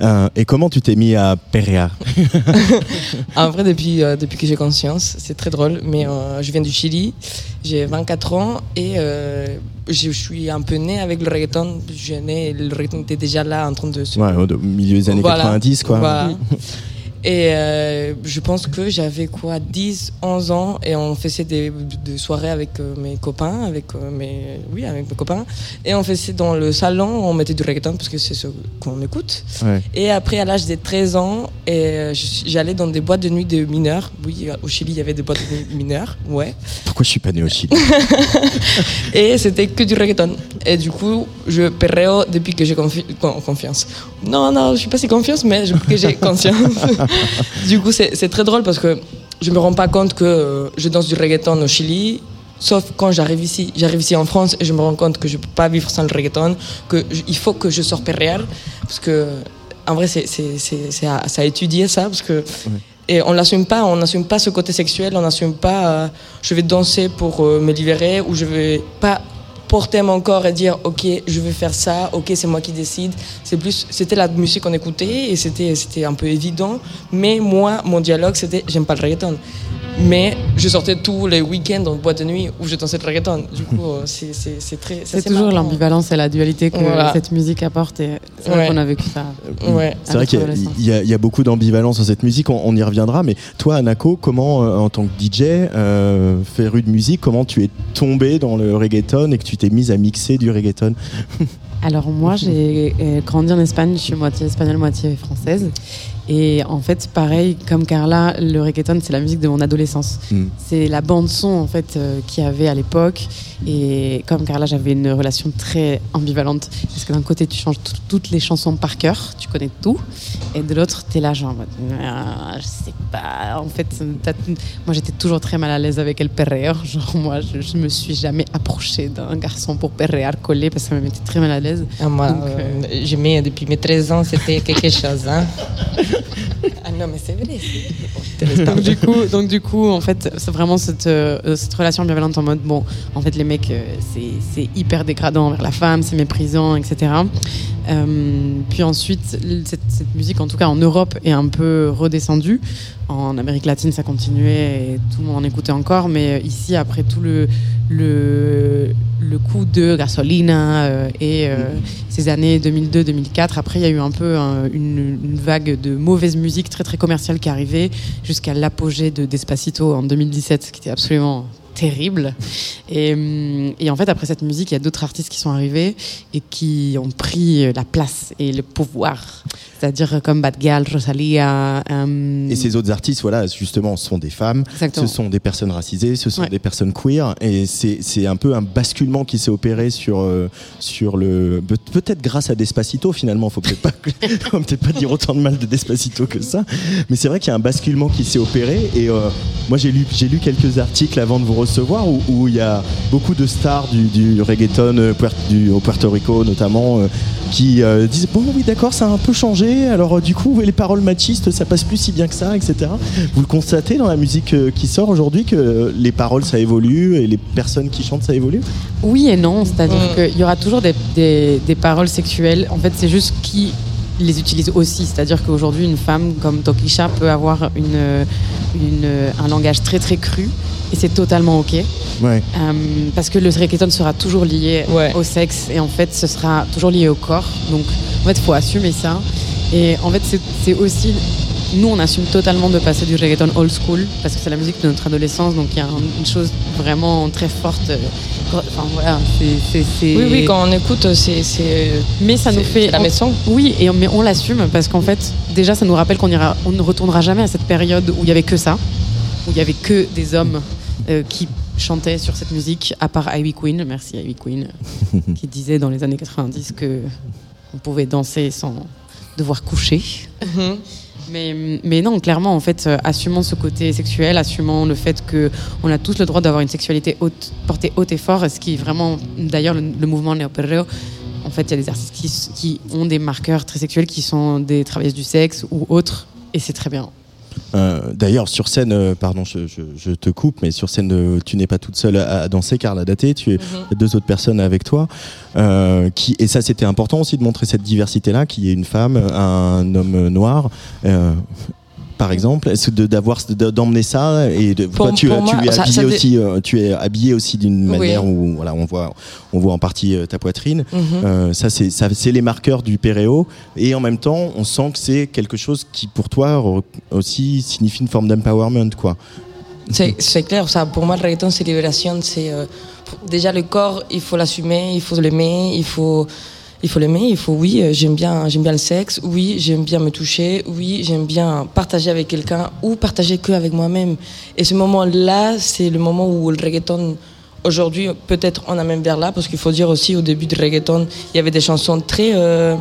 Euh, Et comment tu t'es mis à péréa (laughs) En vrai, depuis, euh, depuis que j'ai conscience, c'est très drôle, mais je viens du Chili, j'ai 24 ans et je suis un peu né avec le reggaeton. Je suis né, le reggaeton était déjà là en train de se. Ouais, au au milieu des années Voilà. 90, quoi. Voilà. (laughs) Et euh, je pense que j'avais quoi 10, 11 ans et on faisait des, des soirées avec euh, mes copains, avec euh, mes oui avec mes copains et on faisait dans le salon, on mettait du reggaeton parce que c'est ce qu'on écoute. Ouais. Et après, à l'âge de 13 ans, et j'allais dans des boîtes de nuit de mineurs. Oui, au Chili, il y avait des boîtes de nuit mineurs, ouais. Pourquoi je suis pas né au Chili? (laughs) Et c'était que du reggaeton. Et du coup, je perreo depuis que j'ai confi- con- confiance. Non, non, je suis pas si confiance, mais que j'ai (laughs) conscience. (laughs) du coup, c'est très drôle parce que je me rends pas compte que euh, je danse du reggaeton au Chili. Sauf quand j'arrive ici, j'arrive ici en France et je me rends compte que je peux pas vivre sans le reggaeton, que je- il faut que je sorte perrear parce que en vrai c'est à, à étudier ça parce que et on l'assume pas, on n'assume pas ce côté sexuel, on n'assume pas euh, je vais danser pour euh, me libérer ou je vais pas porter mon corps et dire ok je vais faire ça, ok c'est moi qui décide. C'est plus c'était la musique qu'on écoutait et c'était c'était un peu évident. Mais moi mon dialogue c'était j'aime pas le reggaeton. Mais je sortais tous les week-ends en boîte de nuit où je dansais le reggaeton. Du coup euh, c'est c'est c'est très C'est toujours l'ambivalence et la dualité que Voilà. cette musique apporte. Et c'est vrai Ouais. qu'on a vécu ça. Ouais. C'est vrai qu'il y a- adolescence. il y, y a beaucoup d'ambivalence dans cette musique, on, on y reviendra. Mais toi, Anako, comment, euh, en tant que DJ, euh, féru de musique, comment tu es tombé dans le reggaeton et que tu t'es à mixer du reggaeton Alors moi, j'ai euh, grandi en Espagne, je suis moitié espagnole, moitié française. Et en fait, pareil, comme Carla, le reggaeton, c'est la musique de mon adolescence. Mm. C'est la bande son en fait euh, qu'il y avait à l'époque. Et comme Carla, j'avais une relation très ambivalente parce que d'un côté, tu changes tout- toutes les chansons par cœur, tu connais tout, et de l'autre, t'es là genre, Ah, je sais pas. En fait, moi, j'étais toujours très mal à l'aise avec el perreo. (laughs) Genre moi, je, je me suis jamais approchée d'un garçon pour perrear collé parce que ça me mettait très mal à l'aise. Ah, moi, Donc, euh, j'aimais depuis mes 13 ans, c'était quelque chose. Hein. (laughs) ah non, mais c'est vrai. c'est- donc du coup, donc du coup, en fait, c'est vraiment cette, euh, cette relation ambivalente en mode bon, en fait, les mecs, euh, c'est hyper dégradant envers la femme, c'est méprisant, etc. Euh, puis ensuite, cette musique, en tout cas en Europe, est un peu redescendue. En Amérique latine, ça continuait et tout le monde en écoutait encore, mais ici, après tout le le, le coup de Gasolina euh, et euh, ces années 2002-2004, après, il y a eu un peu un- une, une vague de mauvaise musique très très commerciale qui est arrivée jusqu'à l'apogée de Despacito en 2017, qui était absolument terrible. Et, hum, et en fait, après cette musique, il y a d'autres artistes qui sont arrivés et qui ont pris la place et le pouvoir. C'est-à-dire comme Bad Gal, Rosalia. hum, Et ces autres artistes, voilà, justement, sont des femmes, Exactement. ce sont des personnes racisées, ce sont Ouais. des personnes queer, et c'est un peu un basculement qui s'est opéré sur euh, sur le peut- peut-être grâce à Despacito finalement. Faut peut-être pas (laughs) faut peut-être pas dire autant de mal de Despacito que ça, mais c'est vrai qu'il y a un basculement qui s'est opéré. Et euh, moi, j'ai lu j'ai lu quelques articles avant de vous recevoir où où il y a beaucoup de stars du, du reggaeton euh, du, au Puerto Rico notamment euh, qui euh, disent bon oui d'accord ça a un peu changé alors euh, du coup les paroles machistes ça passe plus si bien que ça etc vous le constatez dans la musique euh, qui sort aujourd'hui que les paroles ça évolue et les personnes qui chantent ça évolue? Oui et non, c'est-à-dire Mm. qu'il y aura toujours des, des- des paroles sexuelles. En fait, c'est juste qui les utilise aussi. C'est-à-dire qu'aujourd'hui, une femme comme Tokisha peut avoir une, une- un langage très très cru et c'est totalement ok. ouais Euh, parce que le reggaeton sera toujours lié Ouais. au sexe et en fait ce sera toujours lié au corps. Donc en fait il faut assumer ça. Et en fait c'est aussi... Nous on assume totalement de passer du reggaeton old school parce que c'est la musique de notre adolescence donc il y a un- une chose vraiment très forte. euh, Enfin voilà, c'est... c'est- c'est- Oui, oui, quand on écoute, c'est. Mais ça nous fait... la maison. Oui, et, mais on l'assume parce qu'en fait déjà ça nous rappelle qu'on ira, on ne retournera jamais à cette période où il y avait que ça, où il y avait que des hommes euh, qui chantaient sur cette musique, à part Ivy Queen, merci Ivy Queen, (laughs) qui disait dans les années 90 que on pouvait danser sans devoir coucher. Mais, non, clairement, en fait, euh, assumant ce côté sexuel, assumant le fait que on a tous le droit d'avoir une sexualité portée haute et fort, ce qui est vraiment, d'ailleurs, le, mouvement néo-perreo, en fait, il y a des artistes qui, qui ont des marqueurs très sexuels, qui sont des travailleuses du sexe ou autres, et c'est très bien. Euh, D'ailleurs, sur scène, euh, pardon, je, je- je te coupe, mais sur scène, euh, tu n'es pas toute seule à, à danser, Carla Daté, tu es a deux autres personnes avec toi. qui, et ça, c'était important aussi de montrer cette diversité-là, qu'il y ait une femme, un homme noir. Par exemple, est-ce que de- d'avoir de- d'emmener ça et de, Pour- toi, tu, pour tu moi, es ça- habillé ça aussi, tu es habillé aussi d'une Oui. manière où voilà, on voit, on voit en partie euh, ta poitrine. Mhm. Euh, ça, c'est ça, c'est les marqueurs du péréo. Et en même temps, on sent que c'est quelque chose qui, pour toi, aussi signifie une forme d'empowerment, quoi. C'est c'est clair, ça, pour moi, le reggaeton, c'est libération. C'est euh, déjà le corps, il faut l'assumer, il faut l'aimer, il faut, il faut l'aimer. Il faut, oui, euh, j'aime bien, j'aime bien le sexe. Oui, j'aime bien me toucher. Oui, j'aime bien partager avec quelqu'un ou partager que avec moi-même. Et ce moment-là, c'est le moment où le reggaeton Aujourd'hui, peut-être on amène vers là, parce qu'il faut dire aussi, au début du reggaeton, il y avait des chansons très, euh,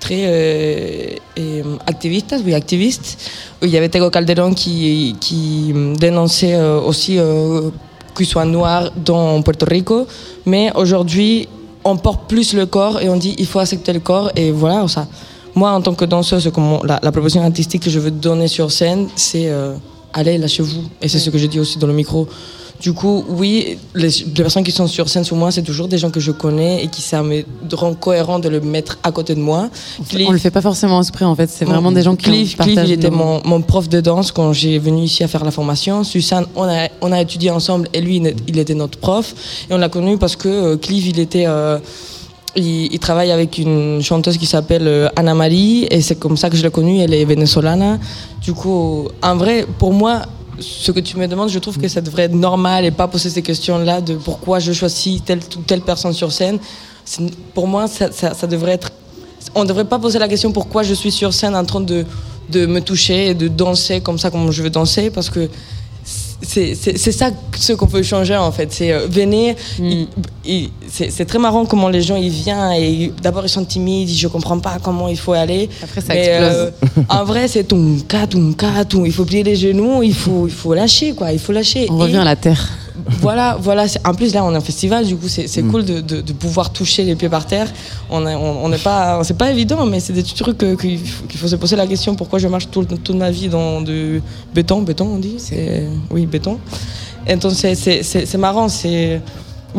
très euh, activistes, oui, activistes. Il y avait Tego Calderón qui, qui dénonçait aussi euh, qu'il soit noir dans Puerto Rico. Mais aujourd'hui, on porte plus le corps et on dit il faut accepter le corps. Et voilà, ça. Moi, en tant que danseuse, la proposition artistique que je veux donner sur scène, c'est euh, allez, lâchez-vous. Et c'est ce que je dis aussi dans le micro. Du coup, oui, les, les personnes qui sont sur scène sur moi, c'est toujours des gens que je connais et qui ça me rend cohérent de le mettre à côté de moi. On le fait pas forcément exprès, en fait, c'est vraiment des gens qui Cliff, Cliff, il était mon, mon prof de danse quand j'ai venu ici à faire la formation. Suzanne, on a, on a étudié ensemble et lui, il était notre prof. Et on l'a connu parce que euh, Cliff, il était... euh, il, il travaille avec une chanteuse qui s'appelle euh, Anna Marie et c'est comme ça que je l'ai connue. Elle est vénézolane. Du coup, en vrai, pour moi, ce que tu me demandes, je trouve que ça devrait être normal et pas poser ces questions-là de pourquoi je choisis telle ou telle personne sur scène. Pour moi, ça devrait être. On ne devrait pas poser la question pourquoi je suis sur scène en train de, de me toucher et de danser comme ça, comme je veux danser, parce que c'est c'est- c'est ça ce qu'on peut changer en fait. C'est euh, venir. il- il- c'est c'est très marrant comment les gens ils viennent et d'abord ils sont timides, je comprends pas comment il faut aller. Après, ça Mais, explose. euh, en vrai, c'est ton cas, ton cas, ton. Il faut plier les genoux, il faut, il faut lâcher quoi, il faut lâcher. On Et- revient à la terre. Voilà, voilà. c'est- En plus, là, on est en festival, du coup, c'est c'est cool de, de- de pouvoir toucher les pieds par terre. On est, on, on n'est pas, c'est pas évident, mais c'est des trucs que- qu'il faut, se poser la question pourquoi je marche tout- toute ma vie dans du béton, béton, on dit, c'est oui, béton. Et donc c'est c'est- c'est- c'est marrant, c'est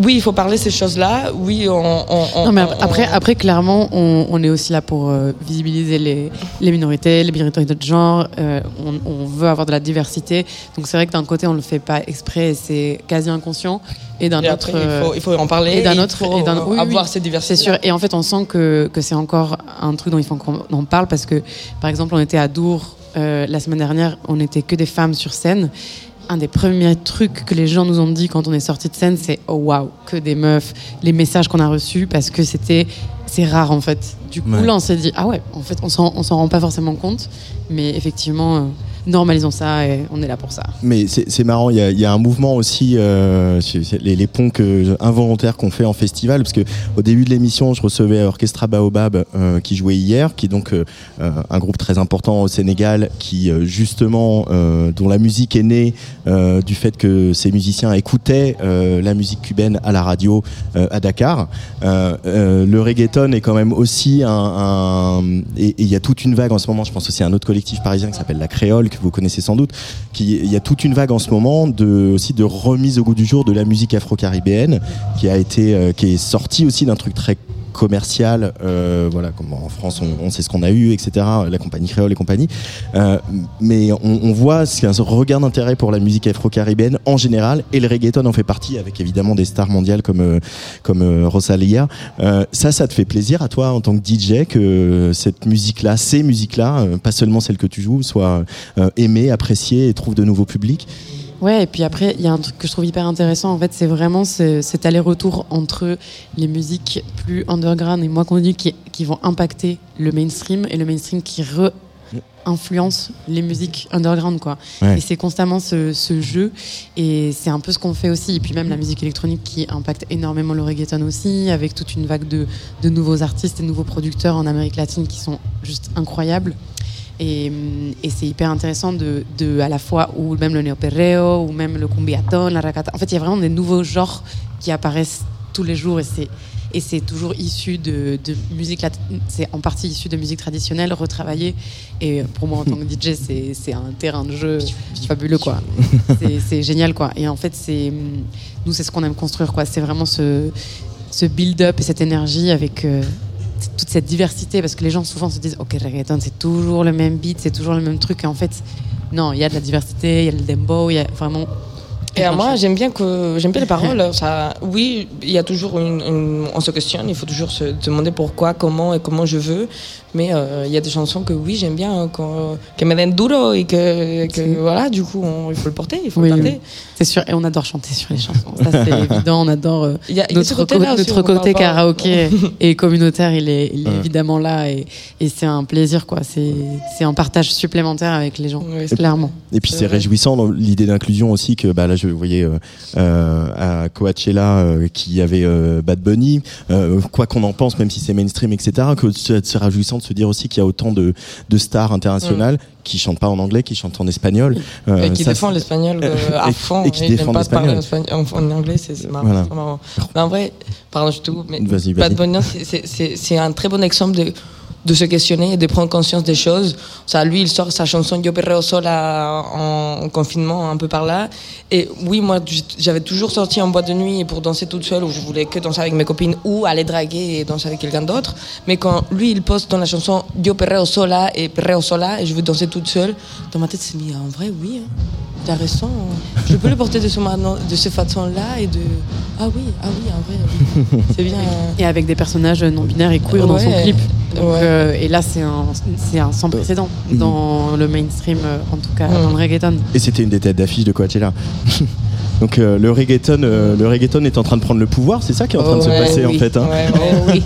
oui, il faut parler ces choses-là. Oui, on. on- on- Non, mais après, on- après clairement, on, on est aussi là pour euh, visibiliser les, les minorités, les minorités de genre. euh, on, veut avoir de la diversité. Donc c'est vrai que d'un côté, on le fait pas exprès, et c'est quasi inconscient. Et d'un autre, il, faut, il faut en parler. et d'un autre- faut et d'un- oui, avoir oui. cette diversité. C'est sûr. Et en fait, on sent que, que c'est encore un truc dont il faut qu'on en parle parce que, par exemple, on était à Dour euh, la semaine dernière, on n'était que des femmes sur scène. Un des premiers trucs que les gens nous ont dit quand on est sorti de scène, c'est oh waouh, que des meufs, les messages qu'on a reçus, parce que c'était c'est rare en fait. Du coup, Ouais. là, on s'est dit ah ouais, en fait, on s'en on s'en rend pas forcément compte, mais effectivement, euh, normalisons ça et on est là pour ça. Mais c'est marrant, il y a, un mouvement aussi, euh, les, les ponts que, involontaires qu'on fait en festival, parce que au début de l'émission, je recevais Orchestra Baobab euh, qui jouait hier, qui est donc euh, euh, un groupe très important au Sénégal, qui justement, dont la musique est née du fait que ces musiciens écoutaient la musique cubaine à la radio à Dakar. Le reggaeton est quand même aussi un, un- et il y a toute une vague en ce moment. Je pense aussi à un autre collectif parisien qui s'appelle la Créole que vous connaissez sans doute. Qui il y a toute une vague en ce moment de aussi de remise au goût du jour de la musique afro-caribéenne qui a été euh, qui est sortie aussi d'un truc très commercial, euh, voilà, comme en France on, on sait ce qu'on a eu, etc. La compagnie créole et compagnie. Euh, mais on, on voit c'est un regain d'intérêt pour la musique afro-caribéenne en général, et le reggaeton en fait partie, avec évidemment des stars mondiales comme euh, comme Rosalia. Ça, ça te fait plaisir à toi en tant que DJ que cette musique-là, ces musiques-là, pas seulement celles que tu joues, soient aimées, appréciées et trouvent de nouveaux publics? Ouais, et puis après, il y a un truc que je trouve hyper intéressant, en fait, c'est vraiment ce- cet aller-retour entre les musiques plus underground et moins connues qui, qui vont impacter le mainstream et le mainstream qui re-influence les musiques underground, quoi. Ouais. Et c'est constamment ce, ce jeu, et c'est un peu ce qu'on fait aussi. Et puis même la musique électronique qui impacte énormément le reggaeton aussi, avec toute une vague de, de nouveaux artistes et nouveaux producteurs en Amérique latine qui sont juste incroyables. Et, et c'est hyper intéressant de, de, à la fois, ou même le néo-perreo, ou même le cumbiaton, la racata. En fait, il y a vraiment des nouveaux genres qui apparaissent tous les jours et c'est et c'est toujours issu de, de musique c'est en partie issu de musique traditionnelle retravaillée. Et pour moi en tant que DJ (laughs) c'est un terrain de jeu fabuleux quoi. (laughs) c'est génial quoi. Et en fait c'est nous c'est ce qu'on aime construire quoi. C'est vraiment ce ce build-up et cette énergie avec euh, toute cette diversité parce que les gens souvent se disent ok reggaeton c'est toujours le même beat c'est toujours le même truc et en fait non il y a de la diversité il y a le dembow il y a vraiment Et à moi, j'aime bien que j'aime bien les paroles. Ça, oui, il y a toujours une, une- on se questionne. Il faut toujours se demander pourquoi, comment et comment je veux. Mais euh, il y a des chansons que oui, j'aime bien qu'on- que me den duro et que, que voilà, du coup, on- il faut le porter, il faut Oui, le oui. garder. c'est sûr et on adore chanter sur les chansons ça c'est (laughs) évident on adore euh, Il y a, notre, aussi, notre côté karaoké (laughs) et communautaire, il est, il est Ouais. évidemment là et, et c'est un plaisir, quoi. C'est c'est un partage supplémentaire avec les gens, clairement. Et puis C'est réjouissant l'idée d'inclusion aussi que bah là je voyais euh, euh, à Coachella euh, qui avait euh, Bad Bunny, euh, quoi qu'on en pense, même si c'est mainstream, etc. Que c'est c'est réjouissant de se dire aussi qu'il y a autant de, de stars internationales qui chantent pas en anglais, qui chantent en espagnol. Euh, et qui ça, défend l'espagnol euh, à Et- fond. et qui n'aime défend pas parler en, l'espagnol. espagnol- en, anglais, c'est marrant. Voilà. c'est marrant. Mais en vrai, pardon, je te coupe, mais. Bad Bunny, c'est un très bon exemple de, de se questionner et de prendre conscience des choses. Ça, lui, il sort sa chanson Yo perreo sola en, en confinement, un peu par là. Et oui, moi, j'avais toujours sorti en boîte de nuit pour danser toute seule, où je voulais que danser avec mes copines ou aller draguer et danser avec quelqu'un d'autre. Mais quand lui, il poste dans la chanson Yo perreo sola et perreo sola et je veux danser toute seule, dans ma tête, c'est mis en vrai, oui. hein. T'as raison. hein. Je peux le porter de, ce de façon-là et de. Ah oui, ah oui, en vrai. oui. C'est bien. euh, Et avec des personnages non binaires et queer dans son clip. Donc, Ouais. euh, et là, c'est un, c'est un sans précédent Mhm. dans le mainstream, euh, en tout cas Mhm. dans le reggaeton. Et c'était une des têtes d'affiche de Coachella. (laughs) Donc euh, le reggaeton, euh, le reggaeton est en train de prendre le pouvoir, c'est ça qui est en train de se Ouais, passer oui. en fait. hein. (laughs)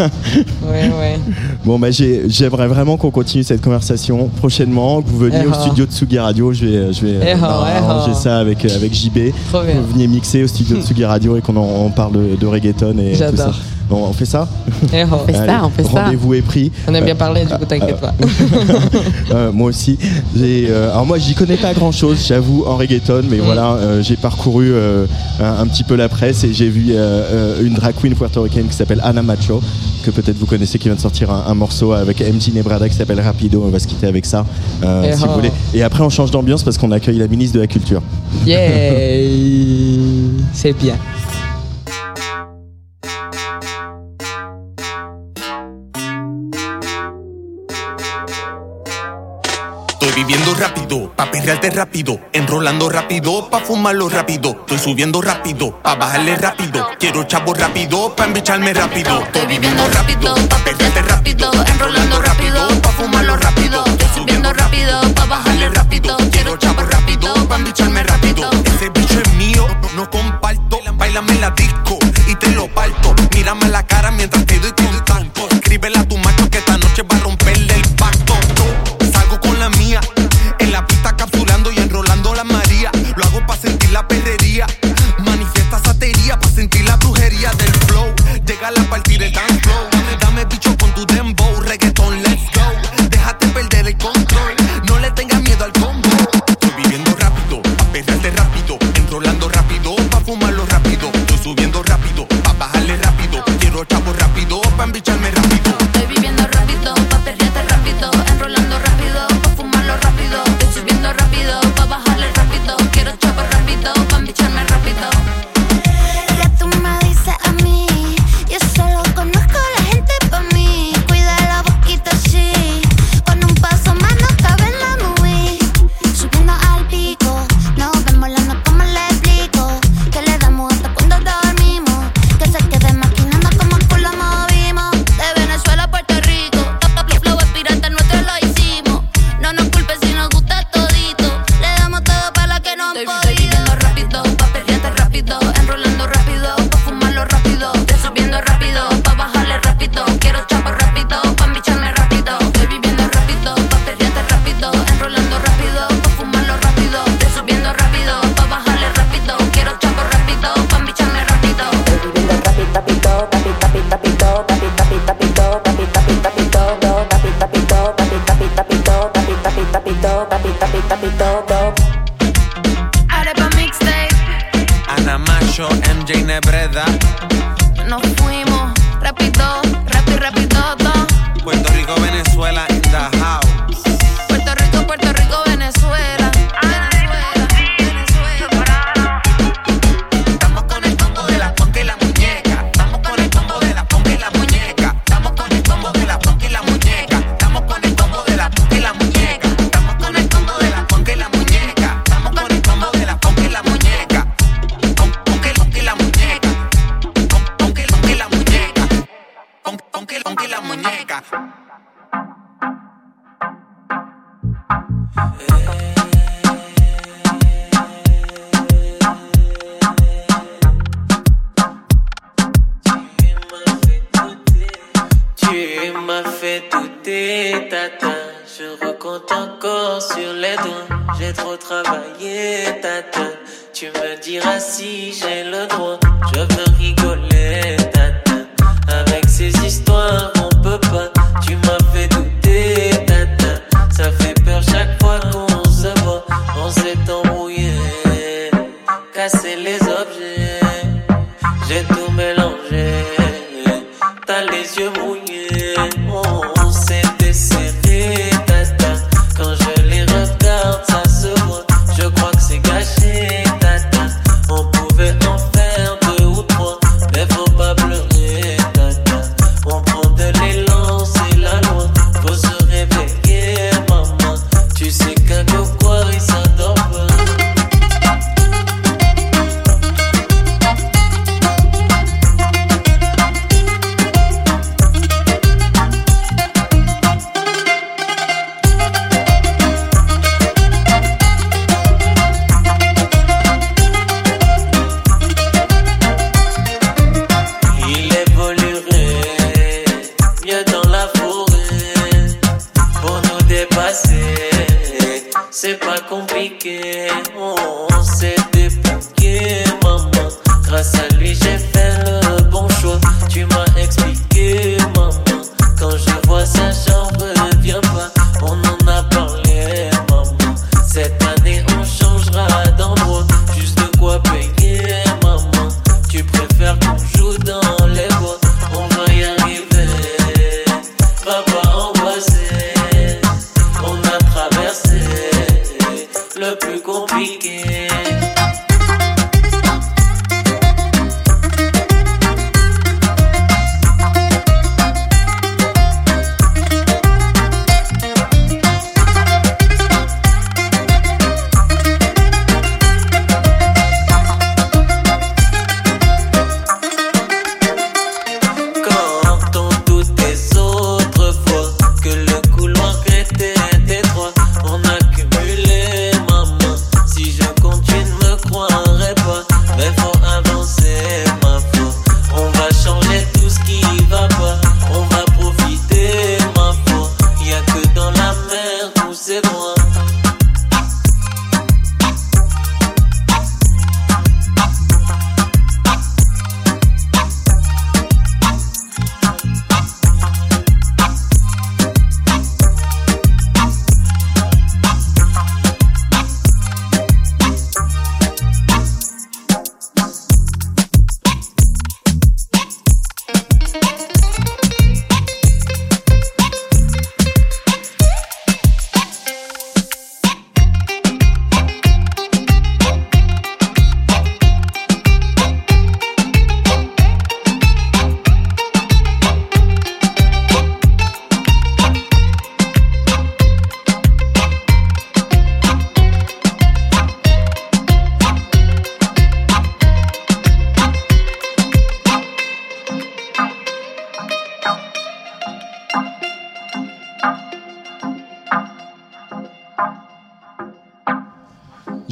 Ouais, ouais. Bon bah j'ai- j'aimerais vraiment qu'on continue cette conversation prochainement, que vous veniez Eh au oh. studio de Tsugi Radio, je vais, je vais Eh euh, oh, bah, eh oh. arranger ça avec, euh, avec JB, que vous veniez mixer au studio de Tsugi Radio et qu'on en, on parle de, de reggaeton et tout ça. Bon, on fait ça (laughs) Eh oh. On fait ça, on fait ça. Rendez-vous est pris. On aime bien parler, du coup, t'inquiète pas. (laughs) Euh, moi aussi. Euh, alors moi, j'y connais pas grand-chose, j'avoue, en reggaeton, mais Mm. voilà, euh, j'ai parcouru euh, un, un petit peu la presse et j'ai vu euh, euh, une drag queen puertoricaine qui s'appelle Ana Macho, que peut-être vous connaissez, qui vient de sortir un, un morceau avec MJ Nebrada qui s'appelle Rapido. On va se quitter avec ça, euh, Eh si vous oh. voulez. Et après, on change d'ambiance parce qu'on accueille la ministre de la Culture. Yeah. (laughs) C'est bien. rápido, pa' perrearte rápido, enrolando rápido, pa' fumarlo rápido, estoy subiendo rápido, pa' bajarle rápido, quiero chavo rápido, pa' embicharme rápido, estoy viviendo rápido, pa' perrearte rápido, enrolando rápido, pa' fumarlo rápido, estoy subiendo rápido, pa' bajarle rápido, quiero chavo rápido, pa' embicharme rápido, ese bicho es mío, no comparto, bailame la disco y te lo parto, mírame la cara mientras te doy contacto, escríbela a tu macho que esta noche va a romperle el pacto, salgo con la mía tires tan slow. Dame bicho con tu dembow, reggaeton, let's go. Déjate perder el control, no le tengas miedo al combo. Estoy viviendo rápido, a rápido, enrolando rápido, pa' fumarlo rápido. Estoy subiendo rápido,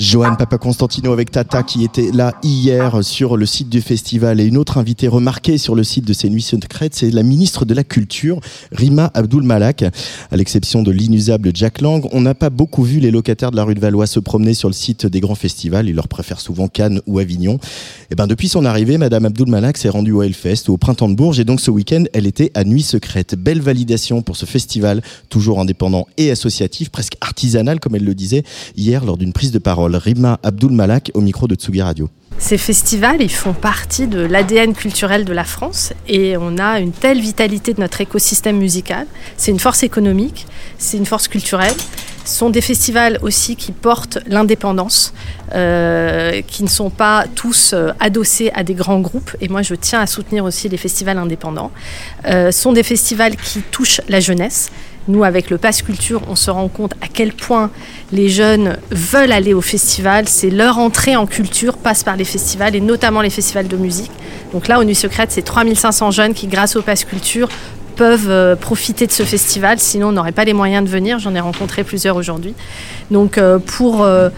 Johan Papa Constantino avec Tata qui était là hier sur le site du festival et une autre invitée remarquée sur le site de ces nuits secrètes, c'est la ministre de la Culture, Rima Abdul Malak. À l'exception de l'inusable Jack Lang, on n'a pas beaucoup vu les locataires de la rue de Valois se promener sur le site des grands festivals. Ils leur préfèrent souvent Cannes ou Avignon. Et ben depuis son arrivée, Madame Abdul Malak s'est rendue au Hellfest au printemps de Bourges et donc ce week-end, elle était à Nuit Secrète. Belle validation pour ce festival, toujours indépendant et associatif, presque artisanal comme elle le disait hier lors d'une prise de parole. Rima Abdul Malak au micro de Tsugi Radio. Ces festivals, ils font partie de l'ADN culturel de la France et on a une telle vitalité de notre écosystème musical. C'est une force économique, c'est une force culturelle. Ce sont des festivals aussi qui portent l'indépendance, euh, qui ne sont pas tous euh, adossés à des grands groupes. Et moi, je tiens à soutenir aussi les festivals indépendants. Euh, ce sont des festivals qui touchent la jeunesse. Nous, avec le Pass Culture, on se rend compte à quel point les jeunes veulent aller au festival. C'est leur entrée en culture passe par les festivals et notamment les festivals de musique. Donc là, aux Nuits Secrètes, c'est 3500 jeunes qui, grâce au Pass Culture, peuvent euh, profiter de ce festival. Sinon, on n'aurait pas les moyens de venir. J'en ai rencontré plusieurs aujourd'hui. Donc, euh, pour euh,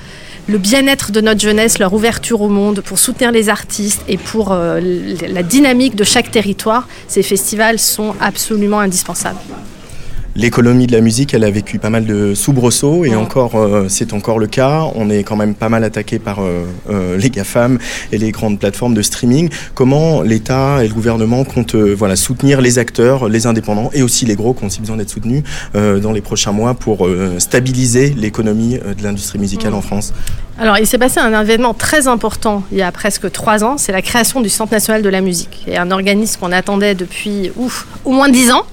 le bien-être de notre jeunesse, leur ouverture au monde, pour soutenir les artistes et pour la dynamique de chaque territoire, ces festivals sont absolument indispensables. L'économie de la musique, elle a vécu pas mal de soubresauts et encore, euh, c'est encore le cas. On est quand même pas mal attaqué par euh, euh, les GAFAM et les grandes plateformes de streaming. Comment l'État et le gouvernement comptent voilà, soutenir les acteurs, les indépendants et aussi les gros qui ont aussi besoin d'être soutenus dans les prochains mois pour stabiliser l'économie de l'industrie musicale Mm. en France? Alors, il s'est passé un événement très important il y a presque trois ans, c'est la création du Centre national de la musique, et un organisme qu'on attendait depuis ouf, au moins dix ans.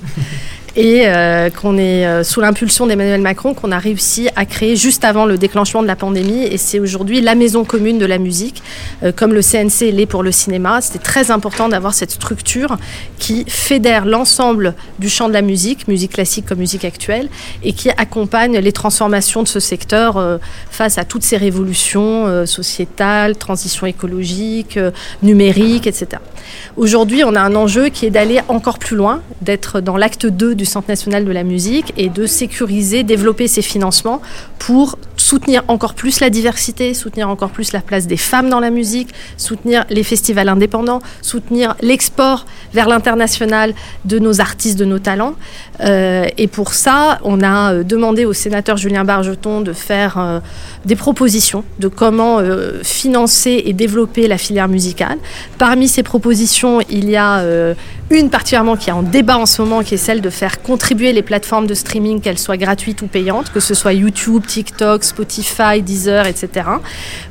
Et euh, qu'on est euh, sous l'impulsion d'Emmanuel Macron qu'on a réussi à créer juste avant le déclenchement de la pandémie. Et c'est aujourd'hui la maison commune de la musique, euh, comme le CNC l'est pour le cinéma. C'était très important d'avoir cette structure qui fédère l'ensemble du champ de la musique, musique classique comme musique actuelle, et qui accompagne les transformations de ce secteur face à toutes ces révolutions sociétales, transition écologique, numérique, etc. Aujourd'hui, on a un enjeu qui est d'aller encore plus loin, d'être dans l'acte 2 du Centre national de la musique et de sécuriser, développer ces financements pour soutenir encore plus la diversité, soutenir encore plus la place des femmes dans la musique, soutenir les festivals indépendants, soutenir l'export vers l'international de nos artistes, de nos talents. Euh, et pour ça, on a euh, demandé au sénateur Julien Bargeton de faire euh, des propositions de comment financer et développer la filière musicale. Parmi ces propositions, il y a une particulièrement qui est en débat en ce moment, qui est celle de faire contribuer les plateformes de streaming, qu'elles soient gratuites ou payantes, que ce soit YouTube, TikTok, Spotify, Deezer, etc.,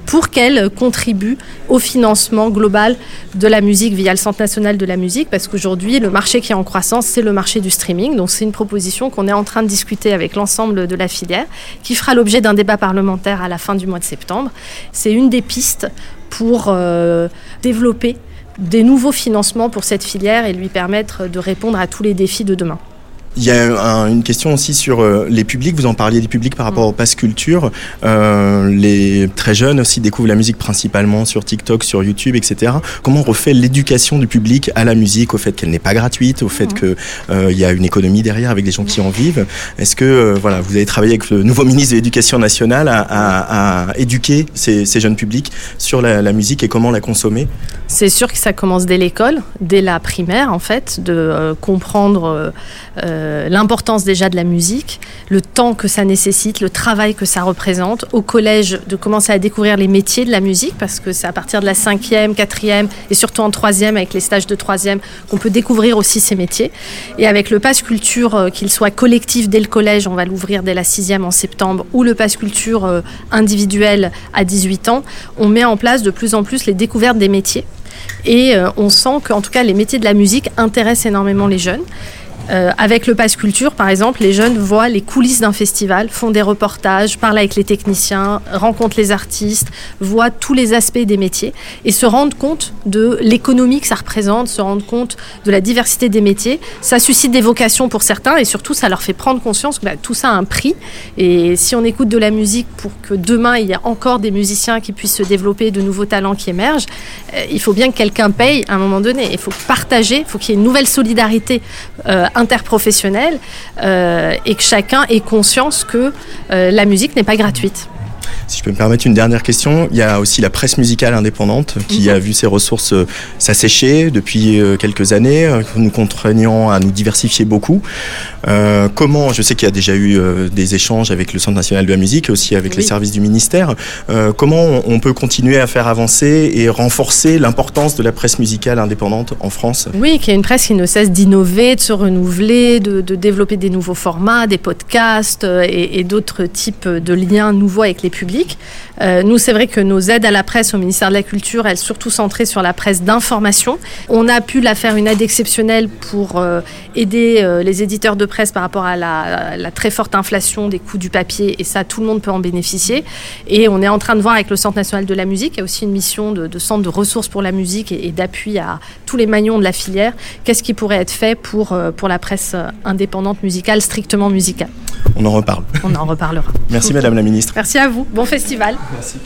pour qu'elles contribuent au financement global de la musique via le Centre national de la musique, parce qu'aujourd'hui, le marché qui est en croissance, c'est le marché du streaming. Donc c'est une proposition qu'on est en train de discuter avec l'ensemble de la filière, qui fera l'objet d'un débat parlementaire à la fin du mois de septembre. C'est une des pistes pour euh, développer des nouveaux financements pour cette filière et lui permettre de répondre à tous les défis de demain. Il y a un- une question aussi sur euh, les publics. Vous en parliez des publics par rapport au pass culture. Euh, les très jeunes aussi découvrent la musique principalement sur TikTok, sur YouTube, etc. Comment on refait l'éducation du public à la musique, au fait qu'elle n'est pas gratuite, au fait que euh, il y a une économie derrière avec des gens qui en vivent? Est-ce que euh, voilà, vous avez travaillé avec le nouveau ministre de l'Éducation nationale à, à- à éduquer ces, ces jeunes publics sur la, la musique et comment la consommer? C'est sûr que ça commence dès l'école, dès la primaire en fait, de euh, comprendre euh, euh, l'importance déjà de la musique, le temps que ça nécessite, le travail que ça représente. Au collège, de commencer à découvrir les métiers de la musique, parce que c'est à partir de la cinquième, quatrième et surtout en troisième, avec les stages de troisième, qu'on peut découvrir aussi ces métiers. Et avec le Pass Culture, euh, qu'il soit collectif dès le collège, on va l'ouvrir dès la sixième en septembre, ou le Pass Culture euh, individuel à 18 ans, on met en place de plus en plus les découvertes des métiers. Et on sent qu'en tout cas, les métiers de la musique intéressent énormément les jeunes. Euh, avec le Pass Culture, par exemple, les jeunes voient les coulisses d'un festival, font des reportages, parlent avec les techniciens, rencontrent les artistes, voient tous les aspects des métiers et se rendent compte de l'économie que ça représente, se rendent compte de la diversité des métiers. Ça suscite des vocations pour certains et surtout, ça leur fait prendre conscience que bah, tout ça a un prix. Et si on écoute de la musique pour que demain, il y ait encore des musiciens qui puissent se développer, de nouveaux talents qui émergent, euh, il faut bien que quelqu'un paye à un moment donné. Il faut partager, il faut qu'il y ait une nouvelle solidarité euh, interprofessionnelle euh, et que chacun ait conscience que euh, la musique n'est pas gratuite. Si je peux me permettre une dernière question, il y a aussi la presse musicale indépendante qui a vu ses ressources euh, s'assécher depuis euh, quelques années, euh, nous contraignant à nous diversifier beaucoup. Euh, comment, je sais qu'il y a déjà eu des échanges avec le Centre national de la musique, aussi avec les services du ministère. Euh, comment on, peut continuer à faire avancer et renforcer l'importance de la presse musicale indépendante en France? Oui, qui est une presse qui ne cesse d'innover, de se renouveler, de, de développer des nouveaux formats, des podcasts et, et d'autres types de liens nouveaux avec les publics public. Euh, nous, c'est vrai que nos aides à la presse au ministère de la Culture, elles sont surtout centrées sur la presse d'information. On a pu la faire une aide exceptionnelle pour euh, aider euh, les éditeurs de presse par rapport à la, la très forte inflation des coûts du papier, et ça, tout le monde peut en bénéficier. Et on est en train de voir avec le Centre national de la musique, qui a aussi une mission de, de centre de ressources pour la musique et, et d'appui à tous les maillons de la filière, qu'est-ce qui pourrait être fait pour, pour la presse indépendante musicale, strictement musicale? On en reparle. On en reparlera. Merci Madame la Ministre. Merci à vous. Bon festival. Merci.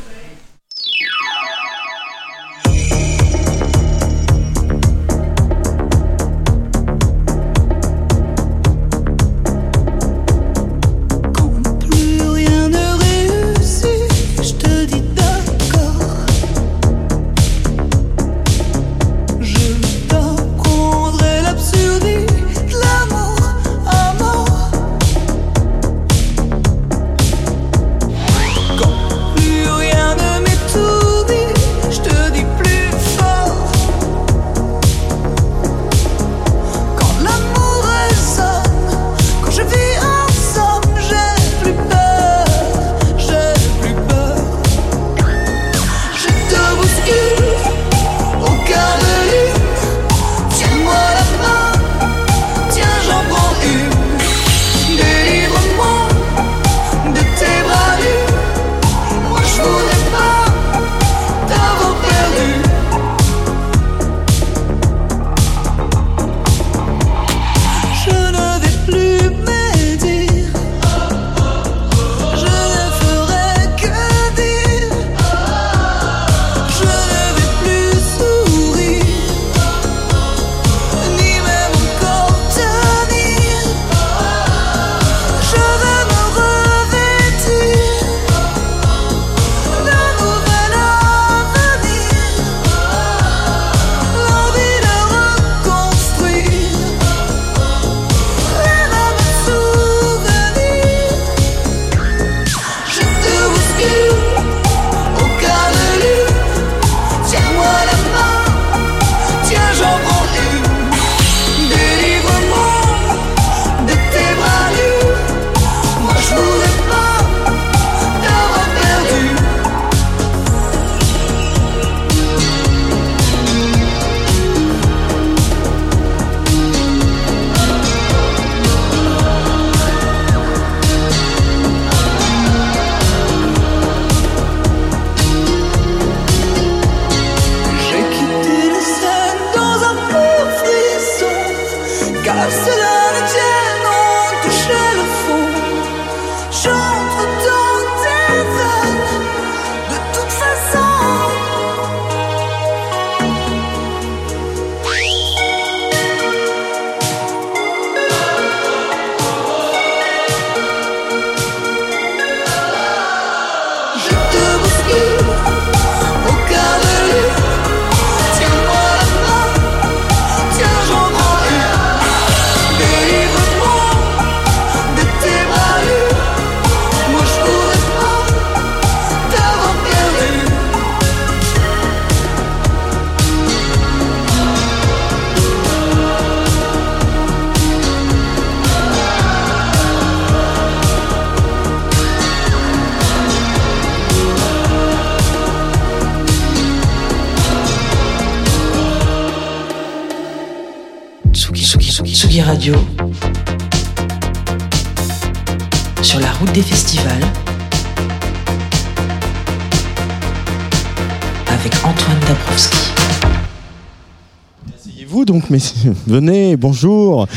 Venez, bonjour.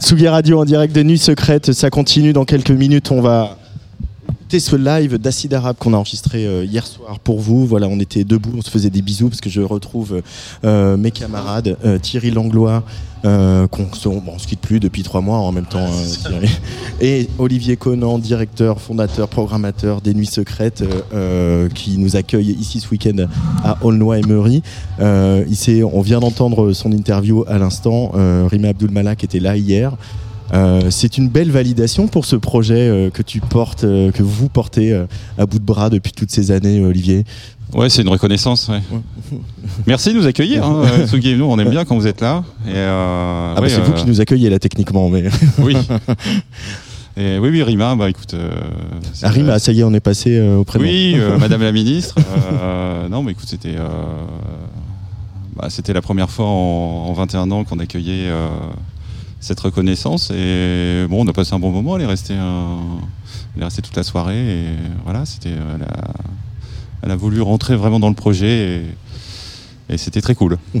Tsugi Radio en direct de Nuit Secrète, ça continue dans quelques minutes. On va écouter ce live d'Acid Arabe qu'on a enregistré euh, hier soir pour vous. Voilà, on était debout, on se faisait des bisous parce que je retrouve euh, mes camarades euh, Thierry Langlois. Qu'on se, bon, on se quitte plus depuis trois mois en même temps Thierry. Et Olivier Conan directeur fondateur programmateur des Nuits Secrètes euh, euh, qui nous accueille ici ce week-end à Aulnoy-Emery euh, on vient d'entendre son interview à l'instant euh, Rima Abdul Malak était là hier euh, c'est une belle validation pour ce projet que tu portes, que vous portez à bout de bras depuis toutes ces années, Olivier. Ouais, c'est une reconnaissance. ouais. (laughs) Merci de nous accueillir, hein, euh, nous, on aime bien quand vous êtes là. Et euh, Ah bah, ouais, c'est vous euh, qui nous accueillez là techniquement, mais. (laughs) Oui. (laughs) Et oui, oui, Rima, bah écoute. euh, Ah, Rima, ça y est, on est passé auprès de Oui, Madame la ministre. non, mais écoute, c'était bah, c'était la première fois en, en 21 ans qu'on accueillait cette reconnaissance. Et bon, on a passé un bon moment. Elle est restée, un- elle est restée toute la soirée. Et voilà, c'était. euh, Elle a, voulu rentrer vraiment dans le projet. Et, et c'était très cool. (laughs)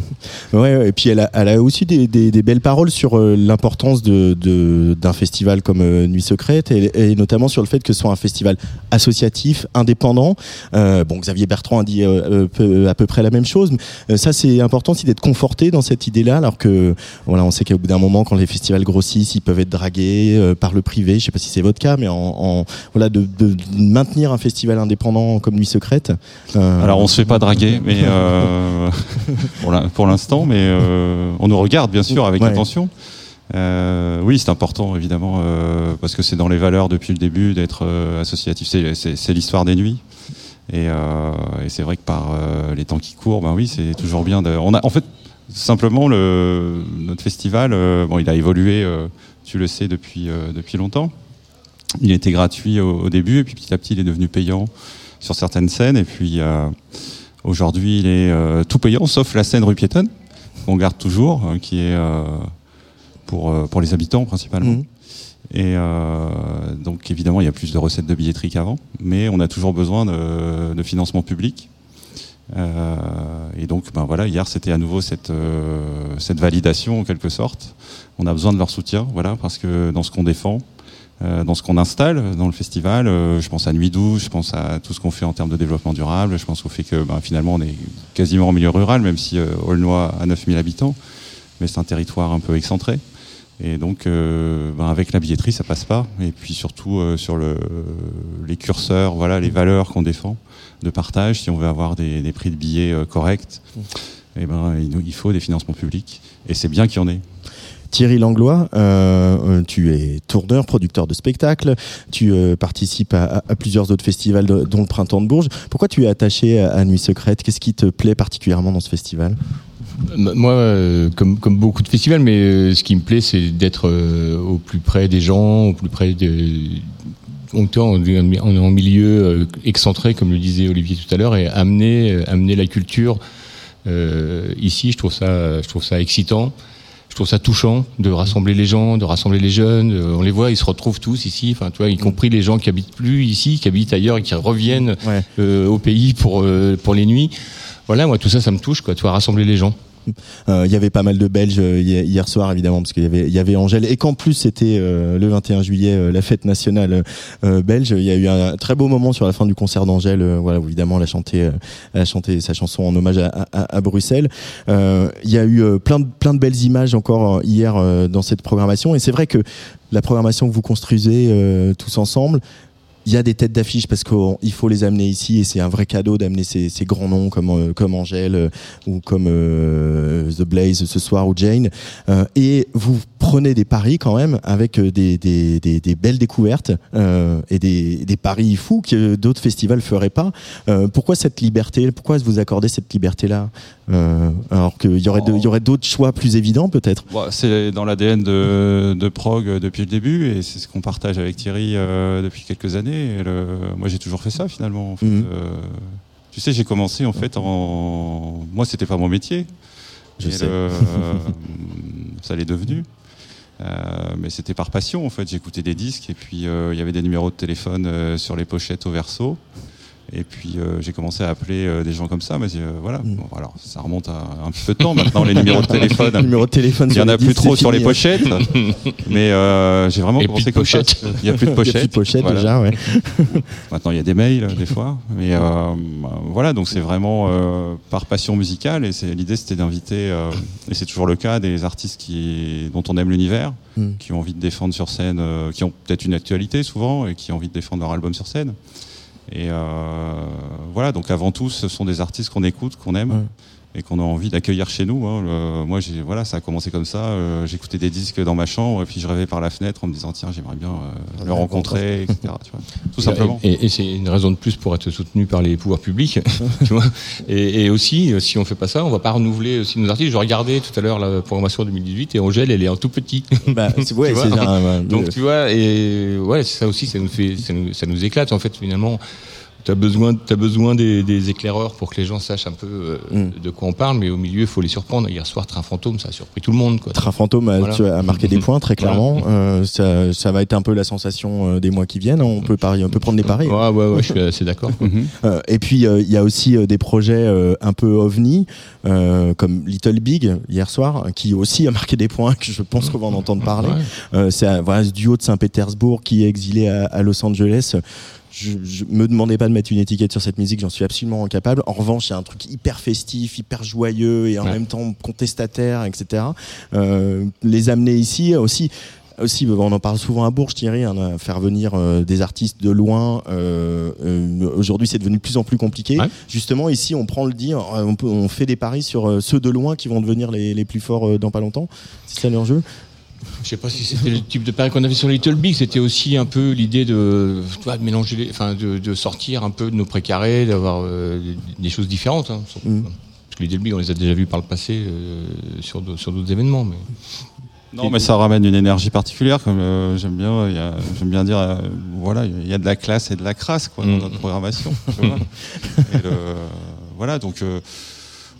Ouais, et puis elle a, elle a aussi des, des- des belles paroles sur euh, l'importance de- d'un festival comme euh, Nuit Secrète et, et notamment sur le fait que ce soit un festival associatif, indépendant. Euh, bon, Xavier Bertrand a dit euh, peu- à peu près la même chose. mais, ça, c'est important aussi d'être conforté dans cette idée-là, alors que voilà, on sait qu'au bout d'un moment, quand les festivals grossissent, ils peuvent être dragués euh, par le privé. Je sais pas si c'est votre cas, mais en, en- voilà, de, de- maintenir un festival indépendant comme Nuit Secrète. Alors on se fait pas draguer, mais (laughs) (laughs) pour l'in- pour l'instant, mais euh, on nous regarde bien sûr avec Ouais. attention. Euh, oui, c'est important évidemment euh, parce que c'est dans les valeurs depuis le début d'être associatif. C'est- l'histoire des nuits. Et, et c'est vrai que par les temps qui courent, ben oui, c'est toujours bien. De, on a en fait simplement le, notre festival. bon, il a évolué, tu le sais depuis depuis longtemps. Il était gratuit au, au début et puis petit à petit il est devenu payant sur certaines scènes et puis euh, aujourd'hui il est euh, tout payant sauf la scène rue piétonne qu'on garde toujours euh, qui est euh, pour euh, pour les habitants principalement. Mhm. Et euh, donc évidemment il y a plus de recettes de billetterie qu'avant, mais on a toujours besoin de, de financement public. Euh, et donc ben voilà hier c'était à nouveau cette euh, cette validation en quelque sorte. On a besoin de leur soutien voilà parce que dans ce qu'on défend dans ce qu'on installe dans le festival. Euh, je pense à Nuit douce, je pense à tout ce qu'on fait en termes de développement durable, je pense au fait que ben, finalement on est quasiment en milieu rural, même si euh, Aulnoy a 9000 habitants, mais c'est un territoire un peu excentré. Et donc, euh, ben, avec la billetterie, ça passe pas. Et puis surtout euh, sur le, les curseurs, voilà, les valeurs qu'on défend de partage. Si on veut avoir des, des prix de billets euh, corrects, eh ben, il faut des financements publics. Et c'est bien qu'il y en ait. Thierry Langlois, euh, euh, tu es tourneur, producteur de spectacles, tu euh, participes à, plusieurs autres festivals, dont le Printemps de Bourges. Pourquoi tu es attaché à, Nuit Secrète? Qu'est-ce qui te plaît particulièrement dans ce festival? Moi, comme, beaucoup de festivals, mais ce qui me plaît, c'est d'être au plus près des gens, au plus près de. On est en, milieu excentré, comme le disait Olivier tout à l'heure, et amener, amener la culture ici, je trouve ça, je trouve ça excitant. Je trouve ça touchant de rassembler les gens, de rassembler les jeunes. Euh, On les voit, ils se retrouvent tous ici, enfin, tu vois, y compris les gens qui habitent plus ici, qui habitent ailleurs et qui reviennent euh, au pays pour euh, pour les nuits. Voilà, moi, tout ça, ça me touche, quoi. Tu vois, rassembler les gens. Euh, Il y avait pas mal de Belges euh, hier soir, évidemment, parce qu'il y avait, il y avait Angèle, et qu'en plus c'était euh, le 21 juillet, la fête nationale belge. Il y a eu un très beau moment sur la fin du concert d'Angèle. voilà, où, évidemment, elle a chanté, elle a chanté sa chanson en hommage à, à- à Bruxelles. Il y a eu plein de plein de belles images encore hier dans cette programmation, et c'est vrai que la programmation que vous construisez tous ensemble. Il y a des têtes d'affiche parce qu'il faut les amener ici et c'est un vrai cadeau d'amener ces, ces grands noms comme euh, comme Angèle euh, ou comme euh, The Blaze ce soir ou Jane. Euh, et vous prenez des paris quand même avec euh, des, des, des, des belles découvertes euh, et des, paris fous que d'autres festivals feraient pas. Euh, pourquoi cette liberté? Pourquoi vous accordez cette liberté-là? Euh, alors qu'il y aurait y d'autres choix plus évidents peut-être? Bon, c'est dans l'ADN de, de Prog depuis le début et c'est ce qu'on partage avec Thierry depuis quelques années. Et le- moi, j'ai toujours fait ça finalement. en fait. Mhm. Tu sais, j'ai commencé en fait en. Moi, c'était pas mon métier. Je Et sais. le- (laughs) ça l'est devenu. Euh, mais c'était par passion en fait. J'écoutais des disques et puis euh, il y avait des numéros de téléphone euh, sur les pochettes au verso. Et puis euh, j'ai commencé à appeler euh, des gens comme ça, mais euh, voilà. Bon, alors ça remonte à un petit peu de temps maintenant les numéros de (laughs) téléphone. Les numéros de téléphone Il y sur en a plus trop sur les fini, pochettes, (laughs) mais euh, j'ai vraiment Et commencé plus de comme ça. pochettes. Il y a plus de (laughs) Il y a plus pochettes. de pochettes Voilà. déjà, ouais. Maintenant il y a des mails des fois, mais euh, voilà donc c'est vraiment euh, par passion musicale et l'idée c'était d'inviter euh, et c'est toujours le cas des artistes qui dont on aime l'univers, Mm. qui ont envie de défendre sur scène, euh, qui ont peut-être une actualité souvent et qui ont envie de défendre leur album sur scène. Et euh, voilà, donc avant tout, ce sont des artistes qu'on écoute, qu'on aime. Et qu'on a envie d'accueillir chez nous. hein. Le- moi, j'ai voilà, ça a commencé comme ça. euh, J'écoutais des disques dans ma chambre et puis je rêvais par la fenêtre en me disant tiens, j'aimerais bien euh, le rencontrer, etc. tu vois. Tout simplement. Et, et c'est une raison de plus pour être soutenu par les pouvoirs publics. (laughs) tu vois. Et, et aussi, euh, si on fait pas ça, on va pas renouveler aussi nos artistes. Je regardais tout à l'heure la programmation 2018 et Angèle, elle est en tout petit. (laughs) Bah, c'est- ouais, Tu c'est vois un- Donc tu vois, et ouais, ça aussi, ça nous fait, ça nous, ça nous éclate en fait finalement. T'as besoin, as besoin des, des éclaireurs pour que les gens sachent un peu euh, Mm. de quoi on parle, mais au milieu, il faut les surprendre. Hier soir, Train Fantôme, ça a surpris tout le monde. Quoi. Train fantôme a, Voilà. tu as marqué des (laughs) points très Voilà. clairement. Euh, ça, ça va être un peu la sensation euh, des mois qui viennent. On peut parier, on peut prendre des paris. Ouais, ouais, ouais, je suis assez d'accord. (laughs) Euh, et puis euh, il y a aussi des projets euh, un peu ovni, euh, comme Little Big hier soir, qui aussi a marqué des points que je pense qu'on va en entendre parler. Ouais. Euh, c'est un- voilà, ce duo de Saint-Pétersbourg qui est exilé à, à Los Angeles. Je, je me demandais pas de mettre une étiquette sur cette musique, j'en suis absolument incapable. En revanche, il y a un truc hyper festif, hyper joyeux et en Ouais. même temps contestataire, etc. Euh, les amener ici aussi. Aussi, on en parle souvent à Bourges, Thierry, hein, à faire venir euh, des artistes de loin. euh, euh, Aujourd'hui, c'est devenu de plus en plus compliqué. Ouais. Justement, ici, on prend le dire, euh, on, peut- on fait des paris sur ceux de loin qui vont devenir les, les plus forts dans pas longtemps. C'est ça l'enjeu Je sais pas si c'était le type de pari qu'on avait sur Little Big, c'était aussi un peu l'idée de, tu vois, de mélanger, les, enfin, de, de sortir un peu de nos précarés, d'avoir euh, des choses différentes. Hein, surtout. Mm. Parce que Little Big, on les a déjà vus par le passé euh, sur d'autres- sur d'autres événements. Mais... Non, mais ça ramène une énergie particulière, comme euh, j'aime bien, il y a- j'aime bien dire, euh, voilà, il y a de la classe et de la crasse quoi, dans Mm. notre programmation. tu vois. (laughs) Et le- voilà, donc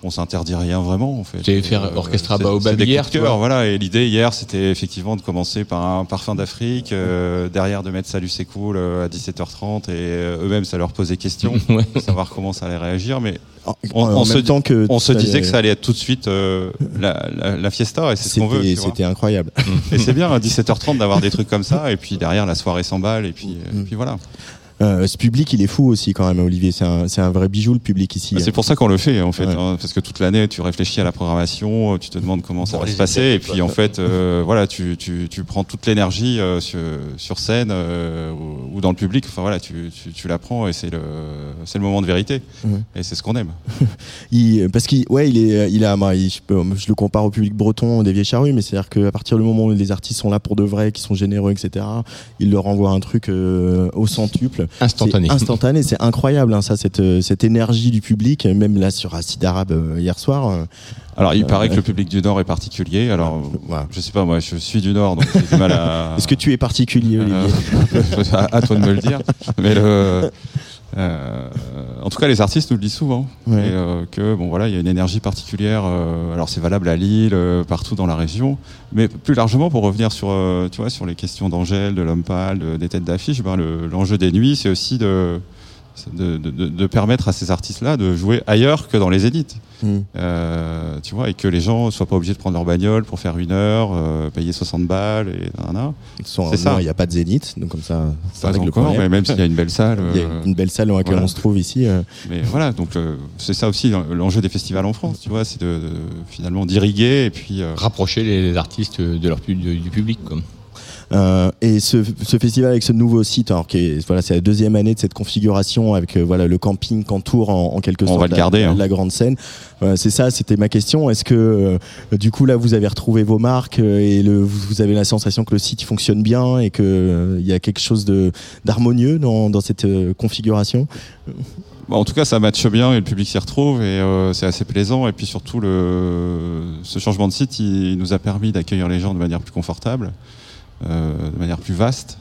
euh, on s'interdit rien vraiment. En fait. Allez faire Euh, Orchestra Baobab hier, cœur, voilà. Et l'idée hier, c'était effectivement de commencer par un parfum d'Afrique, euh, derrière de mettre Salut c'est cool euh, à 17h30, et euh, eux-mêmes ça leur posait question, (laughs) Ouais. savoir comment ça allait réagir, mais En, on, en on même se, temps que on se disait allait- que ça allait être tout de suite euh, la, la, la fiesta, et c'est ce qu'on veut. C'était incroyable. Et c'est bien à 17h30 d'avoir des trucs comme ça, et puis derrière la soirée s'emballe, et puis, euh, Mm. puis voilà. Euh, ce public, il est fou aussi quand même, Olivier. C'est un, c'est un vrai bijou le public ici. Bah, c'est pour ça qu'on le fait en fait, Ouais. hein, parce que toute l'année tu réfléchis à la programmation, tu te demandes comment ça Bon, va se passer, et puis en fait, euh, (laughs) voilà, tu, tu, tu prends toute l'énergie euh, sur, sur scène euh, ou, ou dans le public. Enfin voilà, tu, tu, tu la prends et c'est le c'est le moment de vérité, et c'est ce qu'on aime. (laughs) Il, parce qu'il ouais, il est, il a, moi, il- je, peux- je le compare au public breton des vieilles charrues, mais c'est-à-dire qu'à partir du moment où les artistes sont là pour de vrai, qui sont généreux, etc., il leur envoie un truc euh, au centuple. Instantané. C'est instantané, c'est incroyable, hein, ça, cette, euh, cette énergie du public, même là sur Acide Arabe euh, hier soir. euh, Alors il paraît que ouais. le public du Nord est particulier. Alors voilà. je sais pas, moi je suis du Nord, donc j'ai du mal à. (laughs) Est-ce que tu es particulier, Olivier à, (laughs) à toi de me le dire. Mais le, euh, en tout cas, les artistes nous le disent souvent. Ouais. Et, euh, que bon voilà, il y a une énergie particulière. euh, alors c'est valable à Lille, partout dans la région, mais plus largement pour revenir sur, tu vois, sur les questions d'Angèle, de l'homme pâle, de- des têtes d'affiche. ben, le- L'enjeu des nuits, c'est aussi de de, de- de- de permettre à ces artistes-là de jouer ailleurs que dans les élites. Mm. Euh, tu vois, et que les gens soient pas obligés de prendre leur bagnole pour faire une heure, euh, payer 60 balles et nanana. Sont- C'est ça. Il n'y a pas de zénith, donc comme ça, ça Pas le encore, problème. mais même s'il y a une belle salle. (laughs) Il y a euh, une belle salle dans laquelle voilà. on se trouve ici. euh, Mais voilà, donc euh, c'est ça aussi l'enjeu des festivals en France, tu vois, c'est de, de- finalement d'irriguer et puis euh, Rapprocher les artistes de leur du, du public. Quoi. Euh, et ce, ce festival avec ce nouveau site, alors qui est, voilà, c'est la deuxième année de cette configuration avec euh, voilà le camping qu'entoure en, en quelque On sorte va le la- garder, la, hein. la grande scène. Voilà, c'est ça, c'était ma question. Est-ce que euh, du coup là vous avez retrouvé vos marques euh, et le, vous, avez la sensation que le site fonctionne bien et que euh, il y a quelque chose de d'harmonieux dans, dans cette euh, configuration? Bon, en tout cas, ça matche bien et le public s'y retrouve et euh, c'est assez plaisant. Et puis surtout, le, ce changement de site, il, nous a permis d'accueillir les gens de manière plus confortable, euh, de manière plus vaste,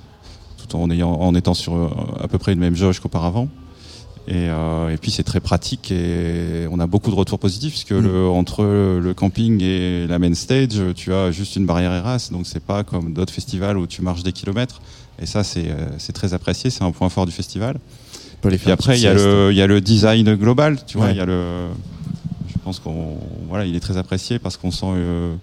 tout en, ayant, en étant sur euh, à peu près une même jauge qu'auparavant. Et, euh, et puis c'est très pratique et on a beaucoup de retours positifs puisque le, entre le camping et la main stage, tu as juste une barrière Eras, donc c'est pas comme d'autres festivals où tu marches des kilomètres. Et ça, c'est euh, très apprécié, c'est un point fort du festival. peut les Puis après, il y, a le, il y a le design global, tu vois. Ouais. Il y a le, je pense qu'on, voilà, il est très apprécié parce qu'on sent, euh,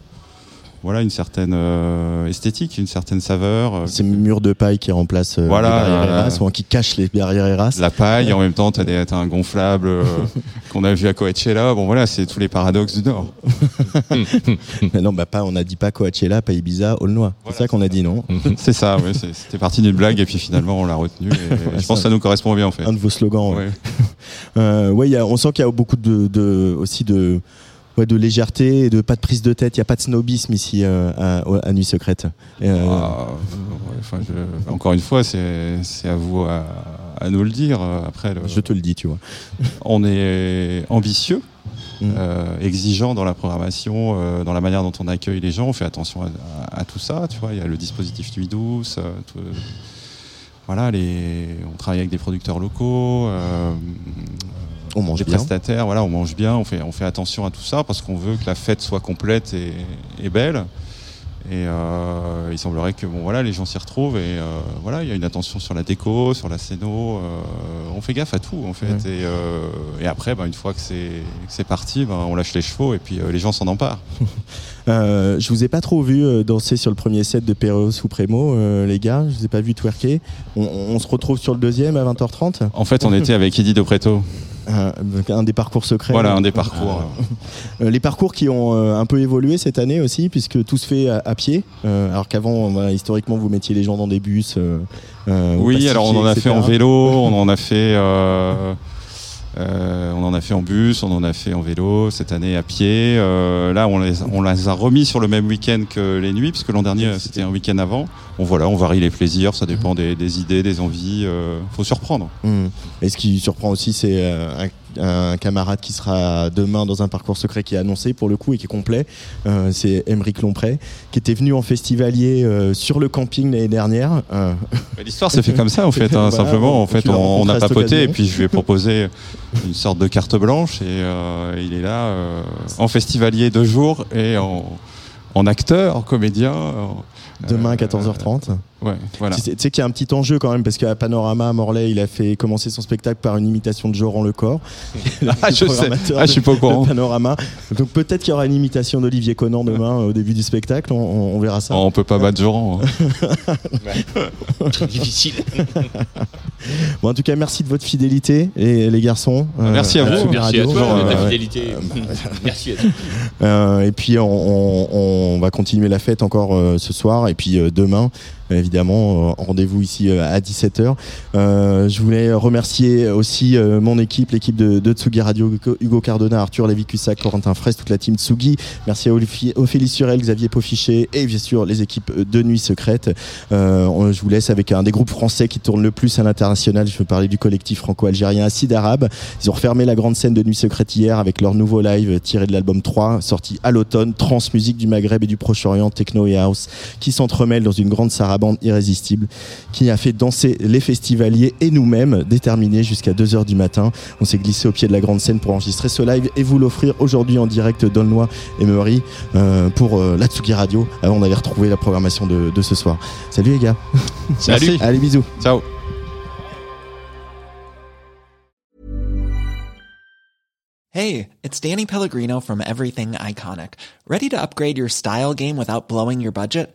voilà, une certaine euh, esthétique, une certaine saveur. euh, Ces murs de paille qui remplacent euh, Voilà, les barrières euh, Eras, ou qui cachent les barrières Eras. la paille, en même temps, t'as des- t'as un gonflable euh, (laughs) qu'on a vu à Coachella. Bon, voilà, c'est tous les paradoxes du Nord. (laughs) Mais non, bah pas, on a dit pas Coachella, pas Ibiza, Aulnois. C'est ça qu'on a dit, non (laughs) C'est ça, ouais, c'était parti d'une blague et puis finalement on l'a retenu. Et je pense que ça nous correspond bien en fait. Un de vos slogans. Ouais, Ouais. Euh, ouais, il y a- on sent qu'il y a beaucoup de, de aussi de ouais, de légèreté et de pas de prise de tête. Il y a pas de snobisme ici euh, à, à Nuit Secrète. Euh, Ah, ouais, enfin, je- encore une fois, c'est à vous à, à nous le dire. Après, le- Je te le dis, tu vois. on est ambitieux, Mm. euh, exigeant dans la programmation, euh, dans la manière dont on accueille les gens. On fait attention à, à- à tout ça. Tu vois, il y a le dispositif Nuit douce. euh, tout- voilà, les, on travaille avec des producteurs locaux. On mange bien. prestataires, voilà, on mange bien, on fait, on fait attention à tout ça parce qu'on veut que la fête soit complète et, et belle. Et euh, il semblerait que bon voilà les gens s'y retrouvent et euh, voilà il y a une attention sur la déco, sur la scéno, euh, on fait gaffe à tout en fait Ouais. et, euh, et après bah, une fois que c'est parti bah, on lâche les chevaux et puis euh, les gens s'en emparent. (laughs) Euh, je vous ai pas trop vu danser sur le premier set de Perros ou Prémo, euh, les gars. Je vous ai pas vu twerker. On, on se retrouve sur le deuxième à 20h30. En fait on était avec Eddie Dopreto. Un, un des parcours secrets. Voilà un des parcours. Euh, les parcours qui ont euh, un peu évolué cette année aussi, puisque tout se fait à, à pied. Euh, alors qu'avant, voilà, historiquement, vous mettiez les gens dans des bus. euh, euh, Oui, alors on en a etc. fait en vélo, on en a fait, euh, on en a fait en bus, on en a fait en vélo cette année à pied. Euh, là, on les, on les a remis sur le même week-end que les nuits, puisque l'an dernier c'était un week-end avant. Bon voilà, on varie les plaisirs, ça dépend des, des idées, des envies. Euh, faut surprendre. Hmm. Et ce qui surprend aussi, c'est euh, un, un camarade qui sera demain dans un parcours secret qui est annoncé pour le coup et qui est complet. Euh, c'est Émeric Lompré, qui était venu en festivalier euh, sur le camping l'année dernière. Euh, L'histoire se fait comme ça (laughs) en fait, hein, Voilà, simplement. En fait, on, a papoté et puis je lui ai proposé une sorte de carte blanche et il est là en festivalier deux jours et en, en acteur, en comédien. en- Demain à euh, 14h30. Ouais, voilà. Tu sais, tu sais qu'il y a un petit enjeu quand même parce qu'à Panorama, Morlaix, il a fait commencer son spectacle par une imitation de Joran Lecor. (laughs) Ah, je sais. Ah, je suis pas au courant. Panorama. Donc peut-être qu'il y aura une imitation d'Olivier Conan demain au début du spectacle. On, verra ça. Oh, on peut pas battre Joran. hein. Très difficile. (laughs) Bon, en tout cas, merci de votre fidélité, les, les garçons. Euh, Merci à vous. Tsugi Merci à toi de ta Euh, fidélité. (laughs) Merci à toi. Euh, et puis on, on- on va continuer la fête encore euh, ce soir et puis euh, demain évidemment euh, rendez-vous ici euh, à 17h euh, je voulais remercier aussi mon équipe l'équipe de, de Tsugi Radio Hugo- Cardona Arthur Lévy-Cussac Corentin Fraisse toute la team Tsugi. Merci à Ophélie Surel Xavier Poffichet et bien sûr les équipes de Nuit Secrète. Je vous laisse avec un des groupes français qui tourne le plus à l'international. Je veux parler du collectif franco-algérien Acide Arabe. Ils ont refermé la grande scène de Nuit Secrète hier avec leur nouveau live tiré de l'album 3, sorti à l'automne, trans musique du Maghreb et du Proche-Orient, techno et house, qui s'entremêlent dans une grande sarabande irrésistible, qui a fait danser les festivaliers et nous-mêmes, déterminés jusqu'à 2h du matin. On s'est glissé au pied de la grande scène pour enregistrer ce live et vous l'offrir aujourd'hui en direct d'Aulnois et Meury euh, pour euh, la Tsugi Radio, avant d'aller retrouver la programmation de, de ce soir. Salut les gars (laughs) Salut. Merci. Allez bisous Ciao. Hey, it's Danny Pellegrino from Everything Iconic. Ready to upgrade your style game without blowing your budget?